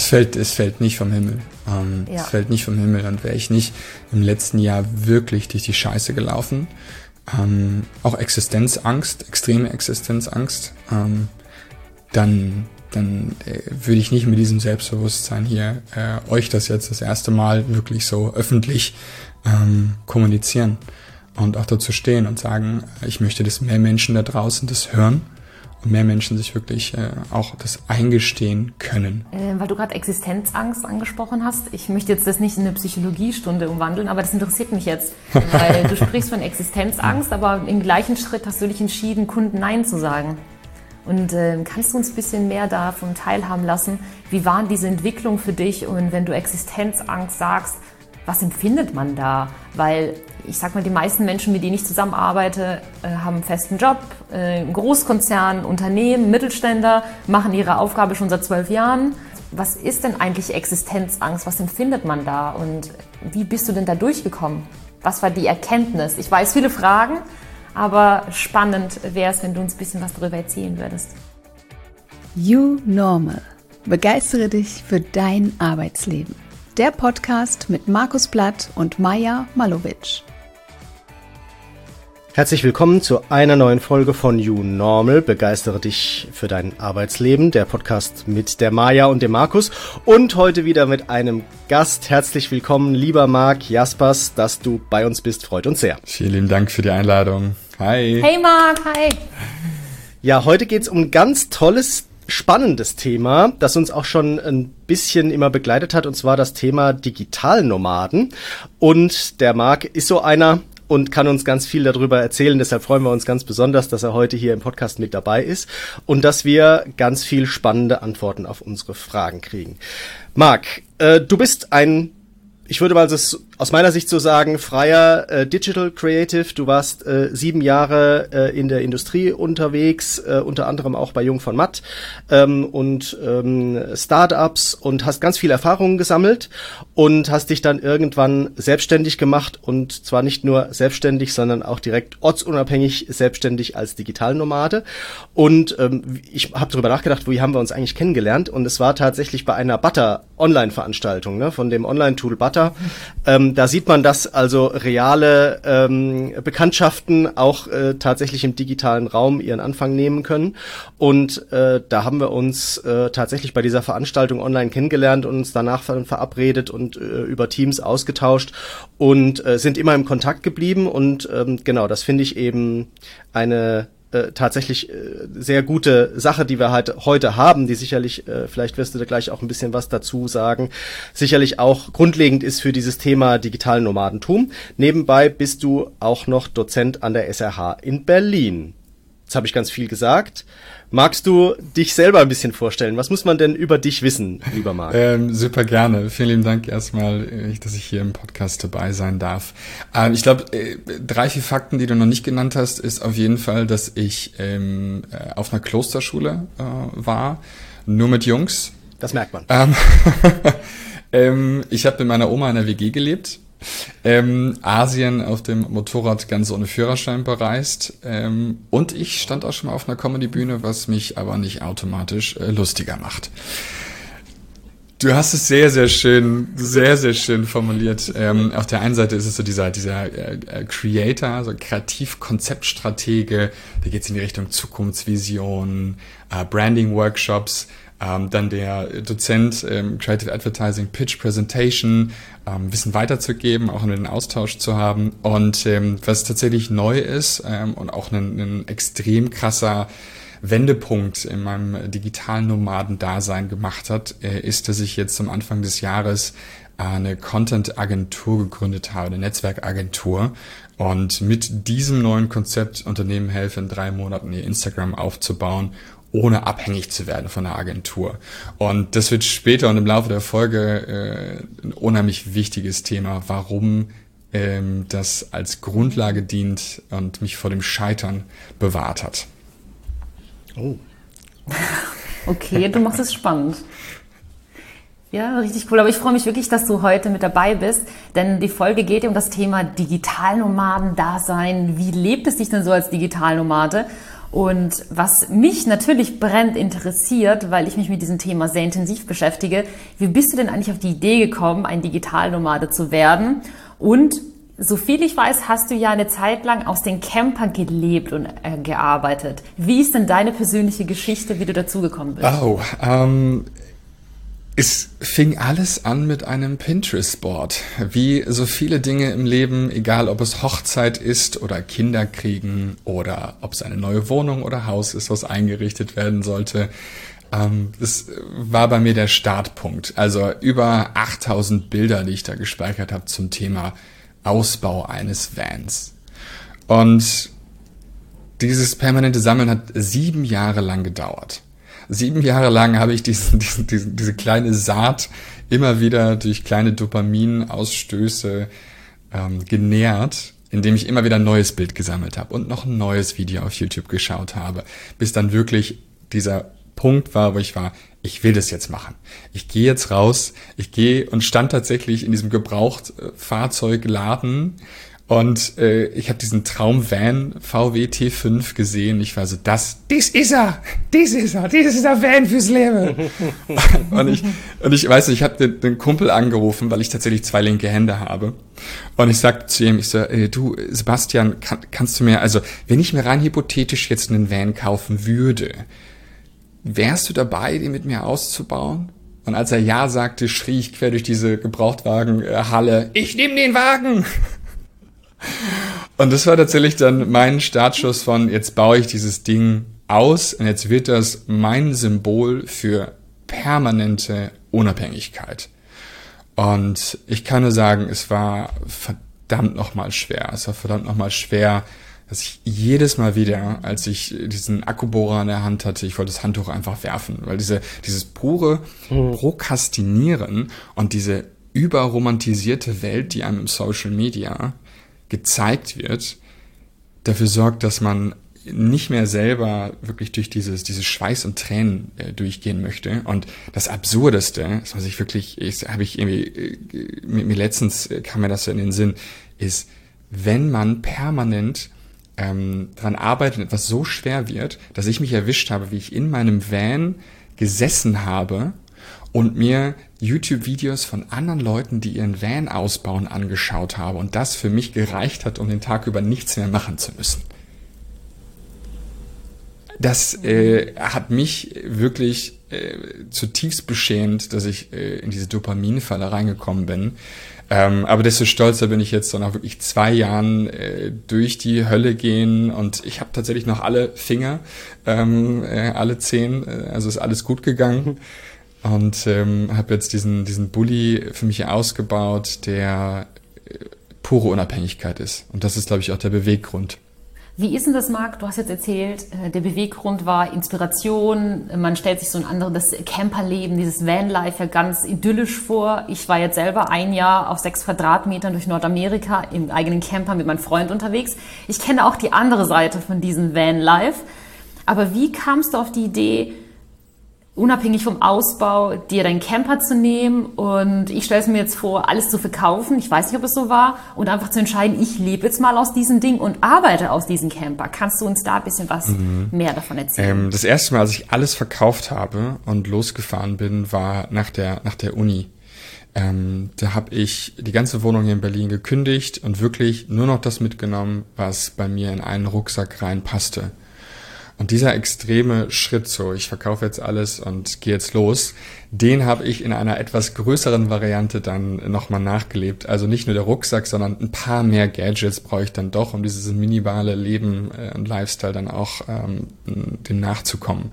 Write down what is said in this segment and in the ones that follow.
Es fällt, es fällt nicht vom Himmel. Ähm, ja. Es fällt nicht vom Himmel. Und wäre ich nicht im letzten Jahr wirklich durch die Scheiße gelaufen, ähm, auch Existenzangst, extreme Existenzangst, ähm, dann, dann äh, würde ich nicht mit diesem Selbstbewusstsein hier äh, euch das jetzt das erste Mal wirklich so öffentlich ähm, kommunizieren und auch dazu stehen und sagen, ich möchte, dass mehr Menschen da draußen das hören mehr Menschen sich wirklich äh, auch das eingestehen können. Äh, weil du gerade Existenzangst angesprochen hast. Ich möchte jetzt das nicht in eine Psychologiestunde umwandeln, aber das interessiert mich jetzt. Weil du sprichst von Existenzangst, aber im gleichen Schritt hast du dich entschieden, Kunden Nein zu sagen. Und äh, kannst du uns ein bisschen mehr davon teilhaben lassen? Wie waren diese Entwicklung für dich? Und wenn du Existenzangst sagst, was empfindet man da? Weil ich sag mal, die meisten Menschen, mit denen ich zusammenarbeite, äh, haben einen festen Job, äh, Großkonzern, Unternehmen, Mittelständler, machen ihre Aufgabe schon seit zwölf Jahren. Was ist denn eigentlich Existenzangst? Was empfindet man da? Und wie bist du denn da durchgekommen? Was war die Erkenntnis? Ich weiß viele Fragen, aber spannend wäre es, wenn du uns ein bisschen was darüber erzählen würdest. You Normal. Begeistere dich für dein Arbeitsleben. Der Podcast mit Markus Blatt und Maja Malowitsch. Herzlich willkommen zu einer neuen Folge von You Normal. Begeistere dich für dein Arbeitsleben. Der Podcast mit der Maja und dem Markus. Und heute wieder mit einem Gast. Herzlich willkommen, lieber Marc Jaspers, dass du bei uns bist. Freut uns sehr. Vielen lieben Dank für die Einladung. Hi. Hey Marc, hi. Ja, heute geht's um ein ganz tolles spannendes Thema, das uns auch schon ein bisschen immer begleitet hat, und zwar das Thema Digitalnomaden. Und der Marc ist so einer, und kann uns ganz viel darüber erzählen. Deshalb freuen wir uns ganz besonders, dass er heute hier im Podcast mit dabei ist und dass wir ganz viel spannende Antworten auf unsere Fragen kriegen. Marc, äh, du bist ein ich würde mal das aus meiner Sicht so sagen, freier äh, Digital Creative. Du warst äh, sieben Jahre äh, in der Industrie unterwegs, äh, unter anderem auch bei Jung von Matt ähm, und ähm, Startups und hast ganz viel Erfahrungen gesammelt und hast dich dann irgendwann selbstständig gemacht und zwar nicht nur selbstständig, sondern auch direkt ortsunabhängig selbstständig als Digitalnomade. Und ähm, ich habe darüber nachgedacht, wie haben wir uns eigentlich kennengelernt und es war tatsächlich bei einer Butter Online-Veranstaltung ne, von dem Online-Tool Butter weiter. Ähm, da sieht man, dass also reale ähm, Bekanntschaften auch äh, tatsächlich im digitalen Raum ihren Anfang nehmen können. Und äh, da haben wir uns äh, tatsächlich bei dieser Veranstaltung online kennengelernt und uns danach verabredet und äh, über Teams ausgetauscht und äh, sind immer im Kontakt geblieben. Und ähm, genau, das finde ich eben eine äh, tatsächlich äh, sehr gute Sache, die wir halt heute haben, die sicherlich, äh, vielleicht wirst du da gleich auch ein bisschen was dazu sagen, sicherlich auch grundlegend ist für dieses Thema digitalen Nomadentum. Nebenbei bist du auch noch Dozent an der SRH in Berlin. Jetzt habe ich ganz viel gesagt. Magst du dich selber ein bisschen vorstellen? Was muss man denn über dich wissen, lieber Marc? Ähm, super gerne. Vielen lieben Dank erstmal, äh, dass ich hier im Podcast dabei sein darf. Ähm, ich glaube, äh, drei, vier Fakten, die du noch nicht genannt hast, ist auf jeden Fall, dass ich ähm, äh, auf einer Klosterschule äh, war, nur mit Jungs. Das merkt man. Ähm, ähm, ich habe mit meiner Oma in der WG gelebt ähm, Asien auf dem Motorrad ganz ohne Führerschein bereist. Ähm, und ich stand auch schon mal auf einer Comedy-Bühne, was mich aber nicht automatisch äh, lustiger macht. Du hast es sehr, sehr schön, sehr, sehr schön formuliert. Ähm, auf der einen Seite ist es so dieser, dieser äh, äh Creator, so Kreativ-Konzeptstratege, da geht es in die Richtung Zukunftsvision, äh, Branding-Workshops. Ähm, dann der Dozent ähm, Creative Advertising, Pitch Presentation, ähm, Wissen weiterzugeben, auch einen Austausch zu haben. Und ähm, was tatsächlich neu ist ähm, und auch ein, ein extrem krasser Wendepunkt in meinem digitalen Nomaden-Dasein gemacht hat, äh, ist, dass ich jetzt zum Anfang des Jahres eine Content-Agentur gegründet habe, eine Netzwerkagentur. Und mit diesem neuen Konzept Unternehmen helfe, in drei Monaten ihr Instagram aufzubauen ohne abhängig zu werden von der Agentur. Und das wird später und im Laufe der Folge äh, ein unheimlich wichtiges Thema, warum ähm, das als Grundlage dient und mich vor dem Scheitern bewahrt hat. Oh. Okay, du machst es spannend. Ja, richtig cool. Aber ich freue mich wirklich, dass du heute mit dabei bist, denn die Folge geht ja um das Thema Digitalnomaden-Dasein. Wie lebt es dich denn so als Digitalnomade? Und was mich natürlich brennend interessiert, weil ich mich mit diesem Thema sehr intensiv beschäftige, wie bist du denn eigentlich auf die Idee gekommen, ein Digitalnomade zu werden? Und so viel ich weiß, hast du ja eine Zeit lang aus den Campern gelebt und äh, gearbeitet. Wie ist denn deine persönliche Geschichte, wie du dazugekommen bist? Oh, ähm, es fing alles an mit einem Pinterest-Board. Wie so viele Dinge im Leben, egal ob es Hochzeit ist oder Kinder kriegen oder ob es eine neue Wohnung oder Haus ist, was eingerichtet werden sollte. Ähm, das war bei mir der Startpunkt. Also über 8000 Bilder, die ich da gespeichert habe zum Thema Ausbau eines Vans. Und dieses permanente Sammeln hat sieben Jahre lang gedauert sieben Jahre lang habe ich diesen, diesen, diesen, diese kleine Saat immer wieder durch kleine Dopaminausstöße ähm, genährt, indem ich immer wieder ein neues Bild gesammelt habe und noch ein neues Video auf YouTube geschaut habe, bis dann wirklich dieser Punkt war, wo ich war, ich will das jetzt machen. Ich gehe jetzt raus, ich gehe und stand tatsächlich in diesem Gebrauchtfahrzeugladen und äh, ich habe diesen Traum-Van VW T5 gesehen. Ich war so, das, dies ist er, dies ist er, dies ist der Van fürs Leben. und ich und ich weiß, ich habe den, den Kumpel angerufen, weil ich tatsächlich zwei linke Hände habe. Und ich sagte zu ihm, ich so, äh, du Sebastian, kann, kannst du mir, also wenn ich mir rein hypothetisch jetzt einen Van kaufen würde, wärst du dabei, den mit mir auszubauen? Und als er ja sagte, schrie ich quer durch diese Gebrauchtwagenhalle, ich nehme den Wagen. Und das war tatsächlich dann mein Startschuss von, jetzt baue ich dieses Ding aus und jetzt wird das mein Symbol für permanente Unabhängigkeit. Und ich kann nur sagen, es war verdammt nochmal schwer. Es war verdammt nochmal schwer, dass ich jedes Mal wieder, als ich diesen Akkubohrer in der Hand hatte, ich wollte das Handtuch einfach werfen, weil diese, dieses pure mhm. Prokrastinieren und diese überromantisierte Welt, die einem im Social Media gezeigt wird, dafür sorgt, dass man nicht mehr selber wirklich durch dieses, dieses Schweiß und Tränen äh, durchgehen möchte. Und das Absurdeste, was ich wirklich, habe ich irgendwie, äh, mir, mir letztens äh, kam mir das so in den Sinn, ist, wenn man permanent ähm, dran arbeitet etwas so schwer wird, dass ich mich erwischt habe, wie ich in meinem Van gesessen habe und mir YouTube-Videos von anderen Leuten, die ihren Van ausbauen, angeschaut habe und das für mich gereicht hat, um den Tag über nichts mehr machen zu müssen. Das äh, hat mich wirklich äh, zutiefst beschämt, dass ich äh, in diese Dopaminfalle reingekommen bin. Ähm, aber desto stolzer bin ich jetzt, so nach wirklich zwei Jahren äh, durch die Hölle gehen und ich habe tatsächlich noch alle Finger, ähm, äh, alle zehn, äh, also ist alles gut gegangen und ähm, habe jetzt diesen, diesen Bully für mich ausgebaut, der äh, pure Unabhängigkeit ist. Und das ist, glaube ich, auch der Beweggrund. Wie ist denn das, Marc? Du hast jetzt erzählt, äh, der Beweggrund war Inspiration. Man stellt sich so ein anderes Camperleben, dieses Vanlife ja ganz idyllisch vor. Ich war jetzt selber ein Jahr auf sechs Quadratmetern durch Nordamerika im eigenen Camper mit meinem Freund unterwegs. Ich kenne auch die andere Seite von diesem Vanlife. Aber wie kamst du auf die Idee, unabhängig vom Ausbau, dir deinen Camper zu nehmen und ich stelle es mir jetzt vor, alles zu verkaufen, ich weiß nicht, ob es so war, und einfach zu entscheiden, ich lebe jetzt mal aus diesem Ding und arbeite aus diesem Camper. Kannst du uns da ein bisschen was mhm. mehr davon erzählen? Ähm, das erste Mal, als ich alles verkauft habe und losgefahren bin, war nach der, nach der Uni. Ähm, da habe ich die ganze Wohnung hier in Berlin gekündigt und wirklich nur noch das mitgenommen, was bei mir in einen Rucksack reinpasste. Und dieser extreme Schritt so, ich verkaufe jetzt alles und gehe jetzt los, den habe ich in einer etwas größeren Variante dann nochmal nachgelebt. Also nicht nur der Rucksack, sondern ein paar mehr Gadgets brauche ich dann doch, um dieses minimale Leben äh, und Lifestyle dann auch ähm, dem nachzukommen.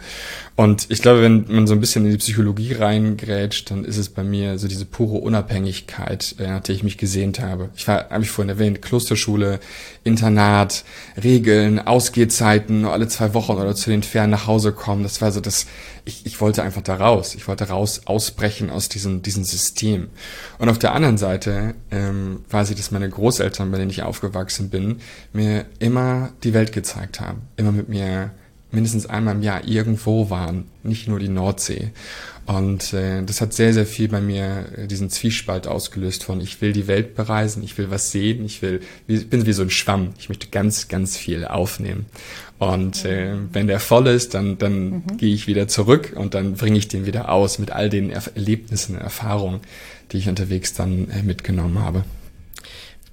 Und ich glaube, wenn man so ein bisschen in die Psychologie reingrätscht, dann ist es bei mir so diese pure Unabhängigkeit, äh, nach der ich mich gesehnt habe. Ich war, habe ich vorhin erwähnt, Klosterschule, Internat, Regeln, Ausgehzeiten, nur alle zwei Wochen oder zu den Ferien nach Hause kommen. Das war so das, ich, ich wollte einfach da raus. Ich wollte raus, ausbrechen aus diesem, diesem System. Und auf der anderen Seite ähm, weiß ich, dass meine Großeltern, bei denen ich aufgewachsen bin, mir immer die Welt gezeigt haben. Immer mit mir mindestens einmal im Jahr irgendwo waren, nicht nur die Nordsee. Und äh, das hat sehr, sehr viel bei mir äh, diesen Zwiespalt ausgelöst von ich will die Welt bereisen, ich will was sehen, ich will, ich bin wie so ein Schwamm, ich möchte ganz, ganz viel aufnehmen. Und äh, wenn der voll ist, dann, dann mhm. gehe ich wieder zurück und dann bringe ich den wieder aus mit all den Erlebnissen und Erfahrungen, die ich unterwegs dann äh, mitgenommen habe.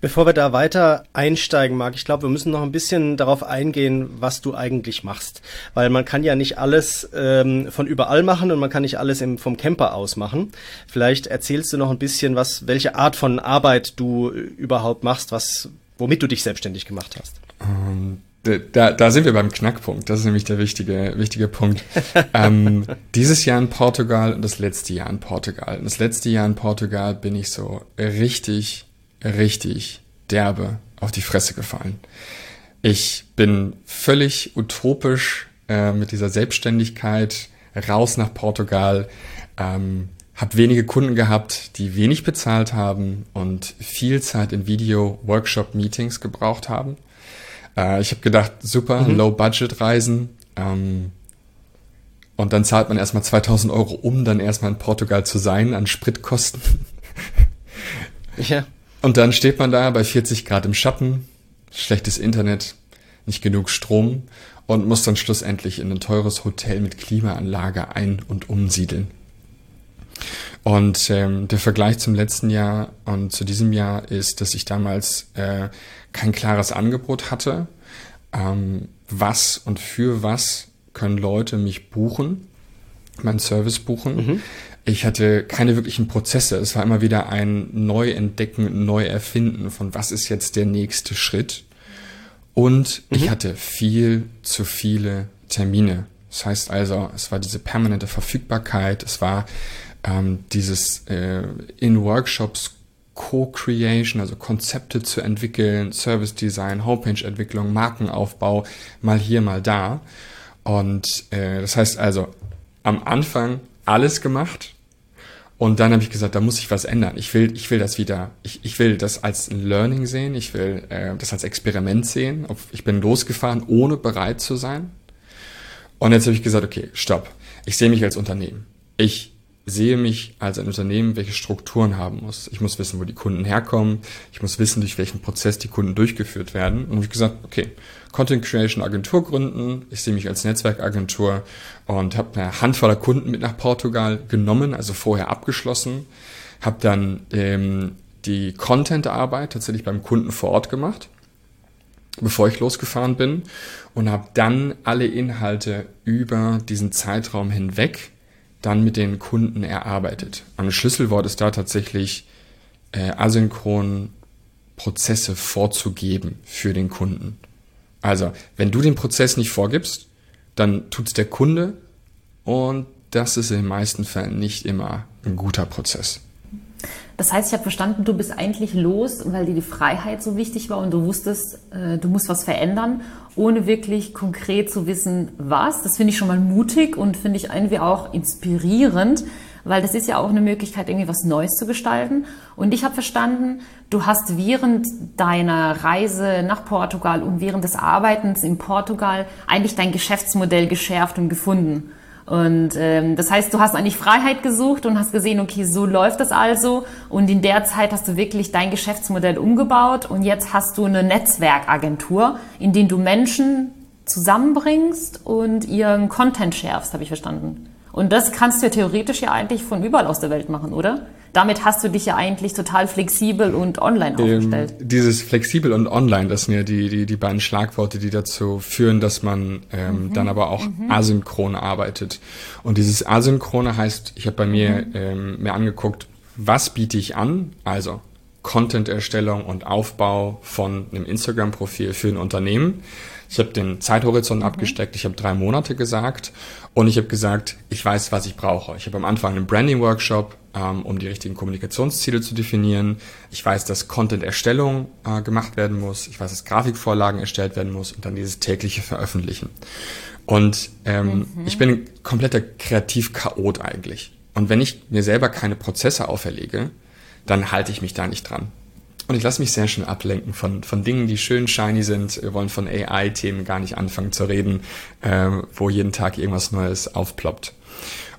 Bevor wir da weiter einsteigen, Marc, ich glaube, wir müssen noch ein bisschen darauf eingehen, was du eigentlich machst. Weil man kann ja nicht alles ähm, von überall machen und man kann nicht alles im, vom Camper aus machen. Vielleicht erzählst du noch ein bisschen, was, welche Art von Arbeit du überhaupt machst, was, womit du dich selbstständig gemacht hast. Um ähm, da, da sind wir beim Knackpunkt. Das ist nämlich der wichtige, wichtige Punkt. ähm, dieses Jahr in Portugal und das letzte Jahr in Portugal. Und das letzte Jahr in Portugal bin ich so richtig richtig derbe auf die Fresse gefallen. Ich bin völlig utopisch äh, mit dieser Selbstständigkeit raus nach Portugal, ähm, habe wenige Kunden gehabt, die wenig bezahlt haben und viel Zeit in Video-Workshop-Meetings gebraucht haben. Äh, ich habe gedacht, super, mhm. Low-Budget-Reisen. Ähm, und dann zahlt man erstmal 2000 Euro, um dann erstmal in Portugal zu sein an Spritkosten. Ja. Und dann steht man da bei 40 Grad im Schatten, schlechtes Internet, nicht genug Strom und muss dann schlussendlich in ein teures Hotel mit Klimaanlage ein- und umsiedeln. Und ähm, der Vergleich zum letzten Jahr und zu diesem Jahr ist, dass ich damals äh, kein klares Angebot hatte. Ähm, was und für was können Leute mich buchen, meinen Service buchen. Mhm. Ich hatte keine wirklichen Prozesse. Es war immer wieder ein Neuentdecken, Neuerfinden von was ist jetzt der nächste Schritt. Und mhm. ich hatte viel zu viele Termine. Das heißt also, es war diese permanente Verfügbarkeit, es war ähm, dieses äh, in Workshops Co-Creation, also Konzepte zu entwickeln, Service Design, Homepage-Entwicklung, Markenaufbau, mal hier, mal da. Und äh, das heißt also, am Anfang alles gemacht, und dann habe ich gesagt, da muss ich was ändern. Ich will, ich will das wieder, ich, ich will das als Learning sehen, ich will äh, das als Experiment sehen. Ich bin losgefahren, ohne bereit zu sein. Und jetzt habe ich gesagt, okay, stopp. Ich sehe mich als Unternehmen. Ich sehe mich als ein Unternehmen, welche Strukturen haben muss. Ich muss wissen, wo die Kunden herkommen. Ich muss wissen, durch welchen Prozess die Kunden durchgeführt werden. Und habe ich gesagt, okay, Content Creation Agentur gründen. Ich sehe mich als Netzwerkagentur und habe eine Handvoller Kunden mit nach Portugal genommen, also vorher abgeschlossen. Habe dann ähm, die Content-Arbeit tatsächlich beim Kunden vor Ort gemacht, bevor ich losgefahren bin und habe dann alle Inhalte über diesen Zeitraum hinweg dann mit den Kunden erarbeitet. Ein Schlüsselwort ist da tatsächlich äh, asynchron Prozesse vorzugeben für den Kunden. Also, wenn du den Prozess nicht vorgibst, dann tut's der Kunde und das ist in den meisten Fällen nicht immer ein guter Prozess. Das heißt, ich habe verstanden, du bist eigentlich los, weil dir die Freiheit so wichtig war und du wusstest, äh, du musst was verändern, ohne wirklich konkret zu wissen, was. Das finde ich schon mal mutig und finde ich irgendwie auch inspirierend, weil das ist ja auch eine Möglichkeit, irgendwie was Neues zu gestalten. Und ich habe verstanden, du hast während deiner Reise nach Portugal und während des Arbeitens in Portugal eigentlich dein Geschäftsmodell geschärft und gefunden. Und ähm, das heißt, du hast eigentlich Freiheit gesucht und hast gesehen, okay, so läuft das also. Und in der Zeit hast du wirklich dein Geschäftsmodell umgebaut und jetzt hast du eine Netzwerkagentur, in der du Menschen zusammenbringst und ihren Content schärfst, habe ich verstanden. Und das kannst du ja theoretisch ja eigentlich von überall aus der Welt machen, oder? Damit hast du dich ja eigentlich total flexibel und online ähm, aufgestellt. Ähm, dieses flexibel und online, das sind ja die, die, die beiden Schlagworte, die dazu führen, dass man ähm, mhm. dann aber auch mhm. asynchron arbeitet. Und dieses Asynchrone heißt, ich habe bei mir mhm. ähm, mir angeguckt, was biete ich an? Also Content-Erstellung und Aufbau von einem Instagram-Profil für ein Unternehmen. Ich habe den Zeithorizont mhm. abgesteckt, ich habe drei Monate gesagt und ich habe gesagt, ich weiß, was ich brauche. Ich habe am Anfang einen Branding-Workshop, um die richtigen Kommunikationsziele zu definieren. Ich weiß, dass Content-Erstellung äh, gemacht werden muss. Ich weiß, dass Grafikvorlagen erstellt werden muss und dann dieses tägliche Veröffentlichen. Und ähm, mhm. ich bin ein kompletter Kreativ-Chaot eigentlich. Und wenn ich mir selber keine Prozesse auferlege, dann halte ich mich da nicht dran. und ich lasse mich sehr schön ablenken von, von Dingen, die schön shiny sind. Wir wollen von AI-Themen gar nicht anfangen zu reden, äh, wo jeden Tag irgendwas Neues aufploppt.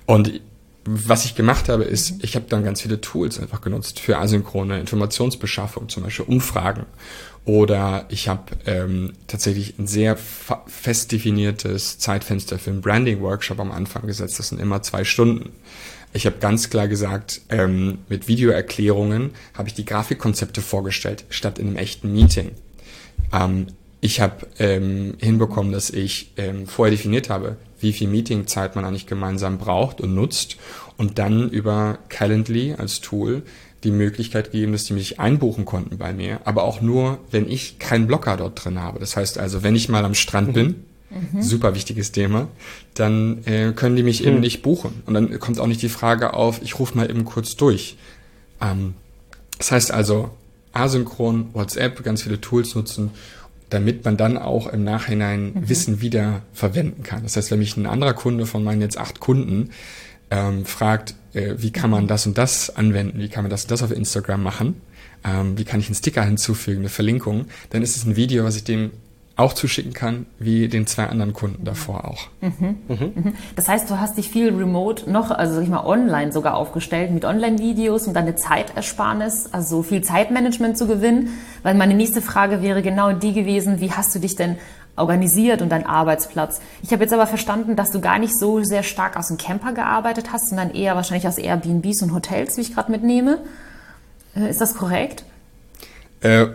Und was ich gemacht habe, ist, ich habe dann ganz viele Tools einfach genutzt für asynchrone Informationsbeschaffung, zum Beispiel Umfragen. Oder ich habe ähm, tatsächlich ein sehr fest definiertes Zeitfenster für einen Branding-Workshop am Anfang gesetzt. Das sind immer zwei Stunden. Ich habe ganz klar gesagt, ähm, mit Videoerklärungen habe ich die Grafikkonzepte vorgestellt, statt in einem echten Meeting. Ähm, ich habe ähm, hinbekommen, dass ich ähm, vorher definiert habe, wie viel Meetingzeit man eigentlich gemeinsam braucht und nutzt und dann über Calendly als Tool die Möglichkeit gegeben, dass die mich einbuchen konnten bei mir, aber auch nur, wenn ich keinen Blocker dort drin habe. Das heißt also, wenn ich mal am Strand bin, mhm. super wichtiges Thema, dann äh, können die mich mhm. eben nicht buchen. Und dann kommt auch nicht die Frage auf, ich rufe mal eben kurz durch. Ähm, das heißt also, asynchron, WhatsApp, ganz viele Tools nutzen damit man dann auch im Nachhinein mhm. Wissen wieder verwenden kann. Das heißt, wenn mich ein anderer Kunde von meinen jetzt acht Kunden ähm, fragt, äh, wie kann man das und das anwenden, wie kann man das und das auf Instagram machen, ähm, wie kann ich einen Sticker hinzufügen, eine Verlinkung, dann ist es ein Video, was ich dem auch zuschicken kann, wie den zwei anderen Kunden davor auch. Mhm. Mhm. Das heißt, du hast dich viel remote noch, also sag ich mal online sogar aufgestellt mit Online-Videos und deine Zeitersparnis, also viel Zeitmanagement zu gewinnen. Weil meine nächste Frage wäre genau die gewesen, wie hast du dich denn organisiert und dein Arbeitsplatz? Ich habe jetzt aber verstanden, dass du gar nicht so sehr stark aus dem Camper gearbeitet hast, sondern eher wahrscheinlich aus Airbnbs und Hotels, wie ich gerade mitnehme. Äh, ist das korrekt? Äh,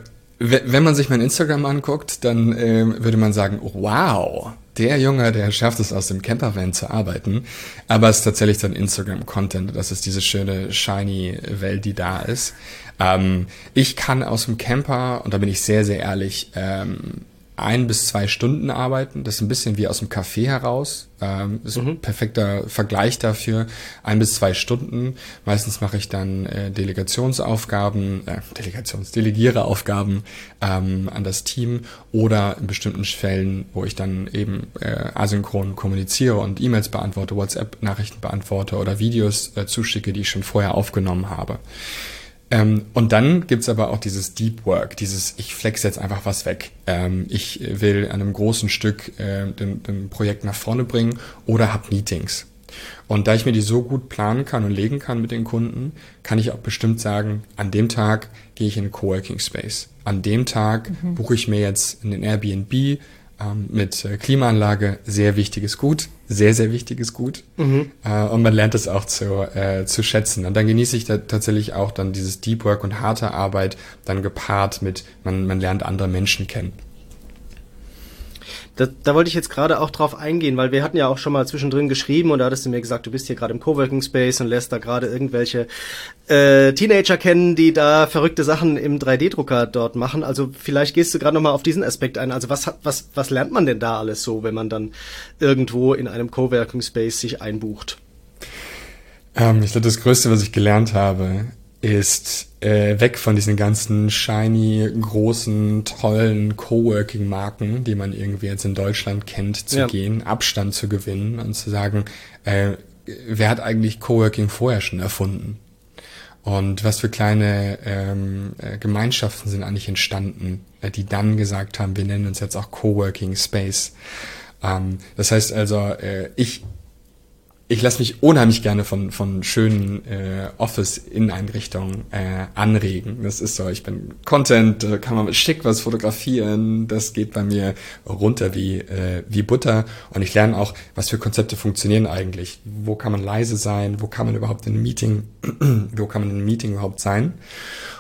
wenn man sich mein Instagram anguckt, dann äh, würde man sagen, wow, der Junge, der schafft es aus dem Campervan zu arbeiten. Aber es ist tatsächlich dann Instagram-Content. Das ist diese schöne, shiny Welt, die da ist. Ähm, ich kann aus dem Camper, und da bin ich sehr, sehr ehrlich, ähm, ein bis zwei Stunden arbeiten. Das ist ein bisschen wie aus dem Café heraus. Ähm, ist mhm. ein perfekter Vergleich dafür. Ein bis zwei Stunden. Meistens mache ich dann äh, Delegationsaufgaben, äh, Delegations, delegiere Aufgaben ähm, an das Team oder in bestimmten Fällen, wo ich dann eben äh, asynchron kommuniziere und E-Mails beantworte, WhatsApp-Nachrichten beantworte oder Videos äh, zuschicke, die ich schon vorher aufgenommen habe. Ähm, und dann gibt's aber auch dieses Deep Work, dieses ich flex jetzt einfach was weg. Ähm, ich will an einem großen Stück äh, den Projekt nach vorne bringen oder hab Meetings. Und da ich mir die so gut planen kann und legen kann mit den Kunden, kann ich auch bestimmt sagen, an dem Tag gehe ich in einen Coworking Space. An dem Tag mhm. buche ich mir jetzt einen Airbnb, ähm, mit äh, Klimaanlage sehr wichtiges Gut, sehr, sehr wichtiges Gut. Mhm. Äh, und man lernt es auch zu, äh, zu schätzen. Und dann genieße ich da tatsächlich auch dann dieses Deep Work und harte Arbeit dann gepaart mit, man, man lernt andere Menschen kennen. Da, da wollte ich jetzt gerade auch drauf eingehen, weil wir hatten ja auch schon mal zwischendrin geschrieben und da hattest du mir gesagt, du bist hier gerade im Coworking Space und lässt da gerade irgendwelche äh, Teenager kennen, die da verrückte Sachen im 3D-Drucker dort machen. Also vielleicht gehst du gerade noch mal auf diesen Aspekt ein. Also was was was lernt man denn da alles so, wenn man dann irgendwo in einem Coworking Space sich einbucht? Ähm, ich glaube, das Größte, was ich gelernt habe, ist äh, weg von diesen ganzen shiny, großen, tollen Coworking-Marken, die man irgendwie jetzt in Deutschland kennt, zu ja. gehen, Abstand zu gewinnen und zu sagen, äh, wer hat eigentlich Coworking vorher schon erfunden? Und was für kleine ähm, äh, Gemeinschaften sind eigentlich entstanden, äh, die dann gesagt haben, wir nennen uns jetzt auch Coworking Space. Ähm, das heißt also, äh, ich ich lasse mich unheimlich gerne von, von schönen äh, Office-Inneneinrichtungen äh, anregen. Das ist so, ich bin Content, da kann man schick was fotografieren, das geht bei mir runter wie, äh, wie Butter. Und ich lerne auch, was für Konzepte funktionieren eigentlich. Wo kann man leise sein, wo kann man überhaupt in einem Meeting, wo kann man in einem Meeting überhaupt sein.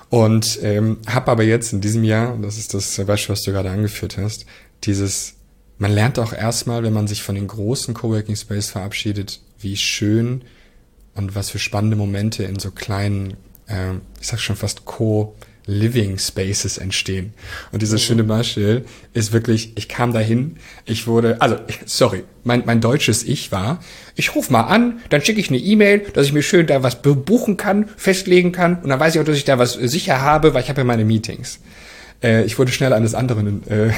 Und ähm, habe aber jetzt in diesem Jahr, und das ist das Beispiel, was du gerade angeführt hast, dieses man lernt auch erstmal, wenn man sich von den großen Coworking Space verabschiedet, wie schön und was für spannende Momente in so kleinen, äh, ich sag schon fast Co-Living Spaces entstehen. Und dieses oh. schöne Beispiel ist wirklich, ich kam dahin, ich wurde, also, sorry, mein, mein deutsches Ich war, ich rufe mal an, dann schicke ich eine E-Mail, dass ich mir schön da was buchen kann, festlegen kann und dann weiß ich auch, dass ich da was sicher habe, weil ich habe ja meine Meetings. Äh, ich wurde schnell eines anderen äh,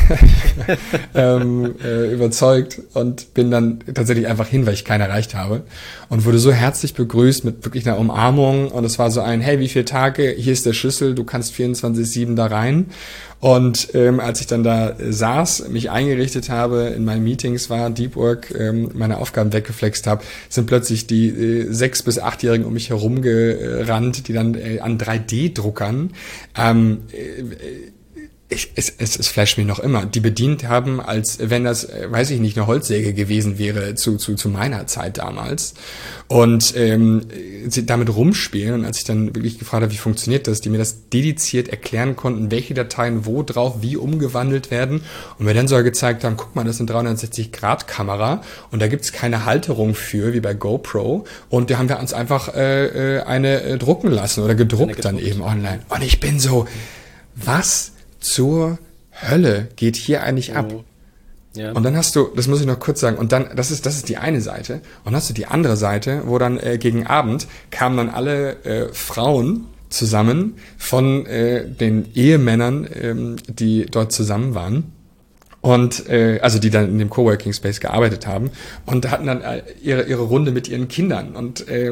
ähm, äh, überzeugt und bin dann tatsächlich einfach hin, weil ich keinen erreicht habe und wurde so herzlich begrüßt mit wirklich einer Umarmung und es war so ein, hey, wie viele Tage, hier ist der Schlüssel, du kannst 24-7 da rein. Und ähm, als ich dann da saß, mich eingerichtet habe, in meinen Meetings war, Deep Work, ähm, meine Aufgaben weggeflext habe, sind plötzlich die äh, sechs- bis achtjährigen um mich herum gerannt, die dann äh, an 3D-Druckern ähm, äh, ich, es, es, es flasht mich noch immer, die bedient haben, als wenn das, äh, weiß ich nicht, eine Holzsäge gewesen wäre zu, zu, zu meiner Zeit damals. Und ähm, sie damit rumspielen. Und als ich dann wirklich gefragt habe, wie funktioniert das, die mir das dediziert erklären konnten, welche Dateien wo drauf wie umgewandelt werden. Und mir dann sogar gezeigt haben, guck mal, das ist eine 360-Grad-Kamera und da gibt's keine Halterung für, wie bei GoPro. Und da haben wir uns einfach äh, äh eine äh, drucken lassen oder gedruckt dann eben online. Und ich bin so, was zur Hölle geht hier eigentlich ab? Oh. Ja. Und dann hast du, das muss ich noch kurz sagen, und dann, das ist, das ist die eine Seite. Und dann hast du die andere Seite, wo dann äh, gegen Abend kamen dann alle äh, Frauen zusammen von äh, den Ehemännern, ähm, die dort zusammen waren und äh, also die dann in dem Coworking Space gearbeitet haben und hatten dann äh, ihre ihre Runde mit ihren Kindern und äh,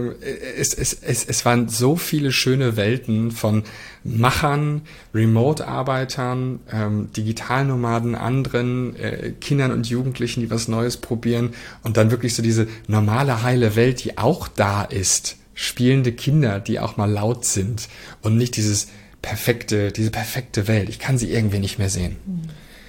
es, es, es, es waren so viele schöne Welten von Machern, Remote-Arbeitern, ähm, Digitalnomaden, anderen äh, Kindern und Jugendlichen, die was Neues probieren und dann wirklich so diese normale heile Welt, die auch da ist, spielende Kinder, die auch mal laut sind und nicht dieses perfekte, diese perfekte Welt. Ich kann sie irgendwie nicht mehr sehen.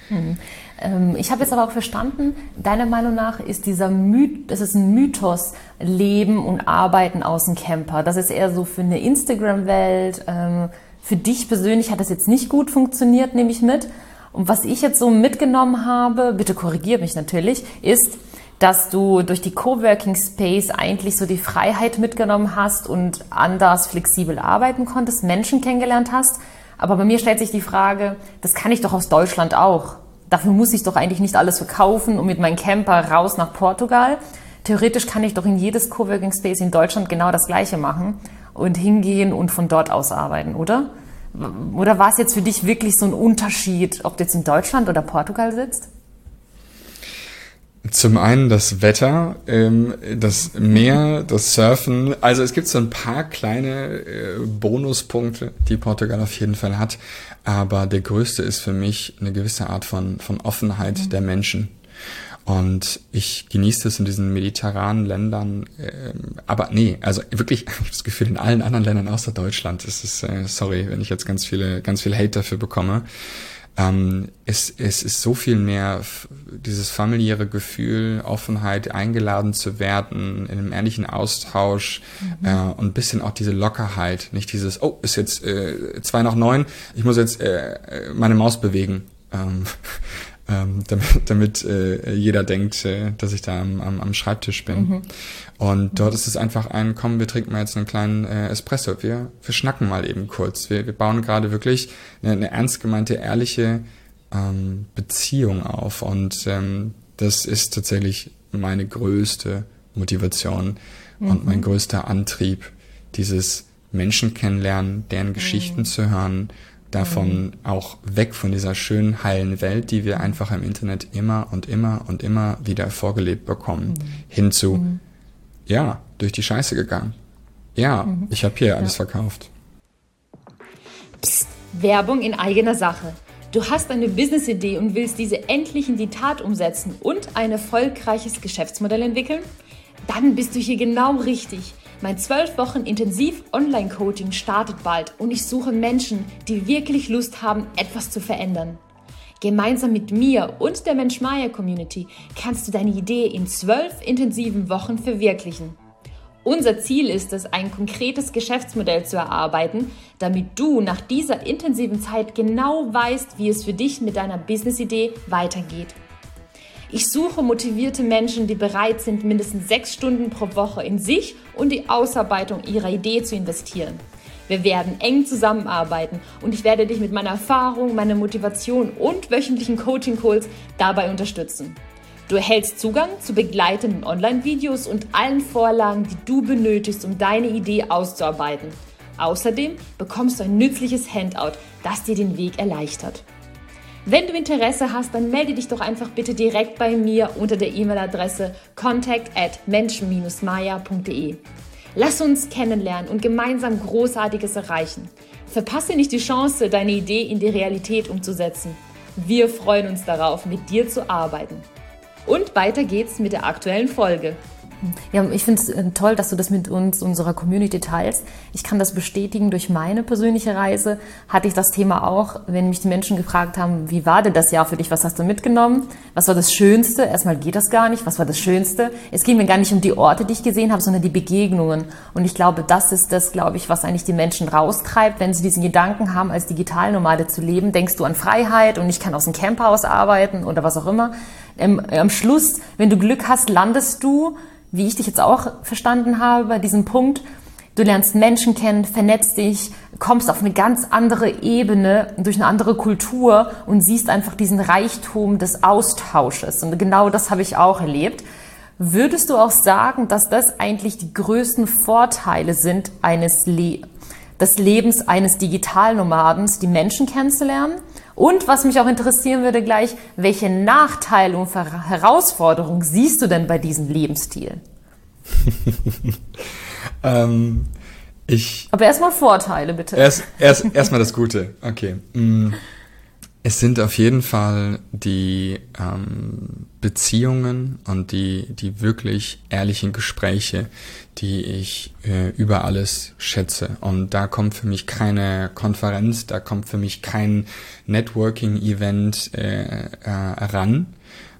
Hm. Ähm, ich habe jetzt aber auch verstanden, deiner Meinung nach ist dieser Myth, das ist ein Mythos, Leben und Arbeiten aus dem Camper. Das ist eher so für eine Instagram-Welt. Ähm, für dich persönlich hat das jetzt nicht gut funktioniert, nehme ich mit. Und was ich jetzt so mitgenommen habe, bitte korrigiere mich natürlich, ist, dass du durch die Coworking Space eigentlich so die Freiheit mitgenommen hast und anders flexibel arbeiten konntest, Menschen kennengelernt hast. Aber bei mir stellt sich die Frage, das kann ich doch aus Deutschland auch. Dafür muss ich doch eigentlich nicht alles verkaufen und mit meinem Camper raus nach Portugal. Theoretisch kann ich doch in jedes Coworking Space in Deutschland genau das Gleiche machen und hingehen und von dort aus arbeiten, oder? Oder war es jetzt für dich wirklich so ein Unterschied, ob du jetzt in Deutschland oder Portugal sitzt? Zum einen das Wetter, ähm, das Meer, das Surfen. Also es gibt so ein paar kleine äh, Bonuspunkte, die Portugal auf jeden Fall hat. Aber der größte ist für mich eine gewisse Art von, von Offenheit mhm. der Menschen. Und ich genieße es in diesen mediterranen Ländern, äh, aber nee, also wirklich, ich habe das Gefühl, in allen anderen Ländern außer Deutschland ist es, äh, sorry, wenn ich jetzt ganz viele, ganz viel Hate dafür bekomme, ähm, es, es ist so viel mehr dieses familiäre Gefühl, Offenheit, eingeladen zu werden, in einem ehrlichen Austausch mhm. äh, und ein bisschen auch diese Lockerheit, nicht dieses, oh, ist jetzt äh, zwei nach neun, ich muss jetzt äh, äh meine Maus bewegen. Ähm, ähm, damit, damit äh, jeder denkt, äh, dass ich da am, am, am Schreibtisch bin. Mhm. Und dort ist es einfach ein, komm, wir trinken mal jetzt einen kleinen äh, Espresso, wir, wir schnacken mal eben kurz. Wir, wir bauen gerade wirklich eine, eine ernst gemeinte, ehrliche ähm, Beziehung auf. Und ähm, das ist tatsächlich meine größte Motivation mhm. und mein größter Antrieb, dieses Menschen kennenlernen, deren mhm. Geschichten zu hören davon mhm. auch weg von dieser schönen, heilen Welt, die wir einfach im Internet immer und immer und immer wieder vorgelebt bekommen, mhm. hinzu, mhm. ja, durch die Scheiße gegangen. Ja, mhm. ich habe hier ja. alles verkauft. Psst, Werbung in eigener Sache. Du hast eine Business-Idee und willst diese endlich in die Tat umsetzen und ein erfolgreiches Geschäftsmodell entwickeln? Dann bist du hier genau richtig. Mein 12 Wochen intensiv Online-Coaching startet bald und ich suche Menschen, die wirklich Lust haben, etwas zu verändern. Gemeinsam mit mir und der Mensch-Maya-Community kannst du deine Idee in zwölf intensiven Wochen verwirklichen. Unser Ziel ist es, ein konkretes Geschäftsmodell zu erarbeiten, damit du nach dieser intensiven Zeit genau weißt, wie es für dich mit deiner Business-Idee weitergeht. Ich suche motivierte Menschen, die bereit sind, mindestens sechs Stunden pro Woche in sich und die Ausarbeitung ihrer Idee zu investieren. Wir werden eng zusammenarbeiten und ich werde dich mit meiner Erfahrung, meiner Motivation und wöchentlichen Coaching-Calls dabei unterstützen. Du erhältst Zugang zu begleitenden Online-Videos und allen Vorlagen, die du benötigst, um deine Idee auszuarbeiten. Außerdem bekommst du ein nützliches Handout, das dir den Weg erleichtert. Wenn du Interesse hast, dann melde dich doch einfach bitte direkt bei mir unter der E-Mail-Adresse contact at menschen-maya.de. Lass uns kennenlernen und gemeinsam Großartiges erreichen. Verpasse nicht die Chance, deine Idee in die Realität umzusetzen. Wir freuen uns darauf, mit dir zu arbeiten. Und weiter geht's mit der aktuellen Folge. Ja, ich finde es äh, toll, dass du das mit uns, unserer Community teilst. Ich kann das bestätigen durch meine persönliche Reise. Hatte ich das Thema auch, wenn mich die Menschen gefragt haben, wie war denn das Jahr für dich? Was hast du mitgenommen? Was war das Schönste? Erstmal geht das gar nicht. Was war das Schönste? Es ging mir gar nicht um die Orte, die ich gesehen habe, sondern die Begegnungen. Und ich glaube, das ist das, glaube ich, was eigentlich die Menschen raustreibt, wenn sie diesen Gedanken haben, als Digitalnomade zu leben. Denkst du an Freiheit und ich kann aus dem Camperhaus arbeiten oder was auch immer. Ähm, am Schluss, wenn du Glück hast, landest du wie ich dich jetzt auch verstanden habe, bei diesem Punkt, du lernst Menschen kennen, vernetzt dich, kommst auf eine ganz andere Ebene, durch eine andere Kultur und siehst einfach diesen Reichtum des Austausches. Und genau das habe ich auch erlebt. Würdest du auch sagen, dass das eigentlich die größten Vorteile sind eines Le des Lebens eines Digitalnomadens, die Menschen kennenzulernen? Und was mich auch interessieren würde gleich, welche Nachteile und Herausforderungen siehst du denn bei diesem Lebensstil? ähm, ich. Aber erstmal Vorteile, bitte. Erst, erst, erstmal das Gute. Okay. Mm. Es sind auf jeden Fall die ähm, Beziehungen und die, die wirklich ehrlichen Gespräche, die ich äh, über alles schätze. Und da kommt für mich keine Konferenz, da kommt für mich kein Networking-Event äh, äh, ran.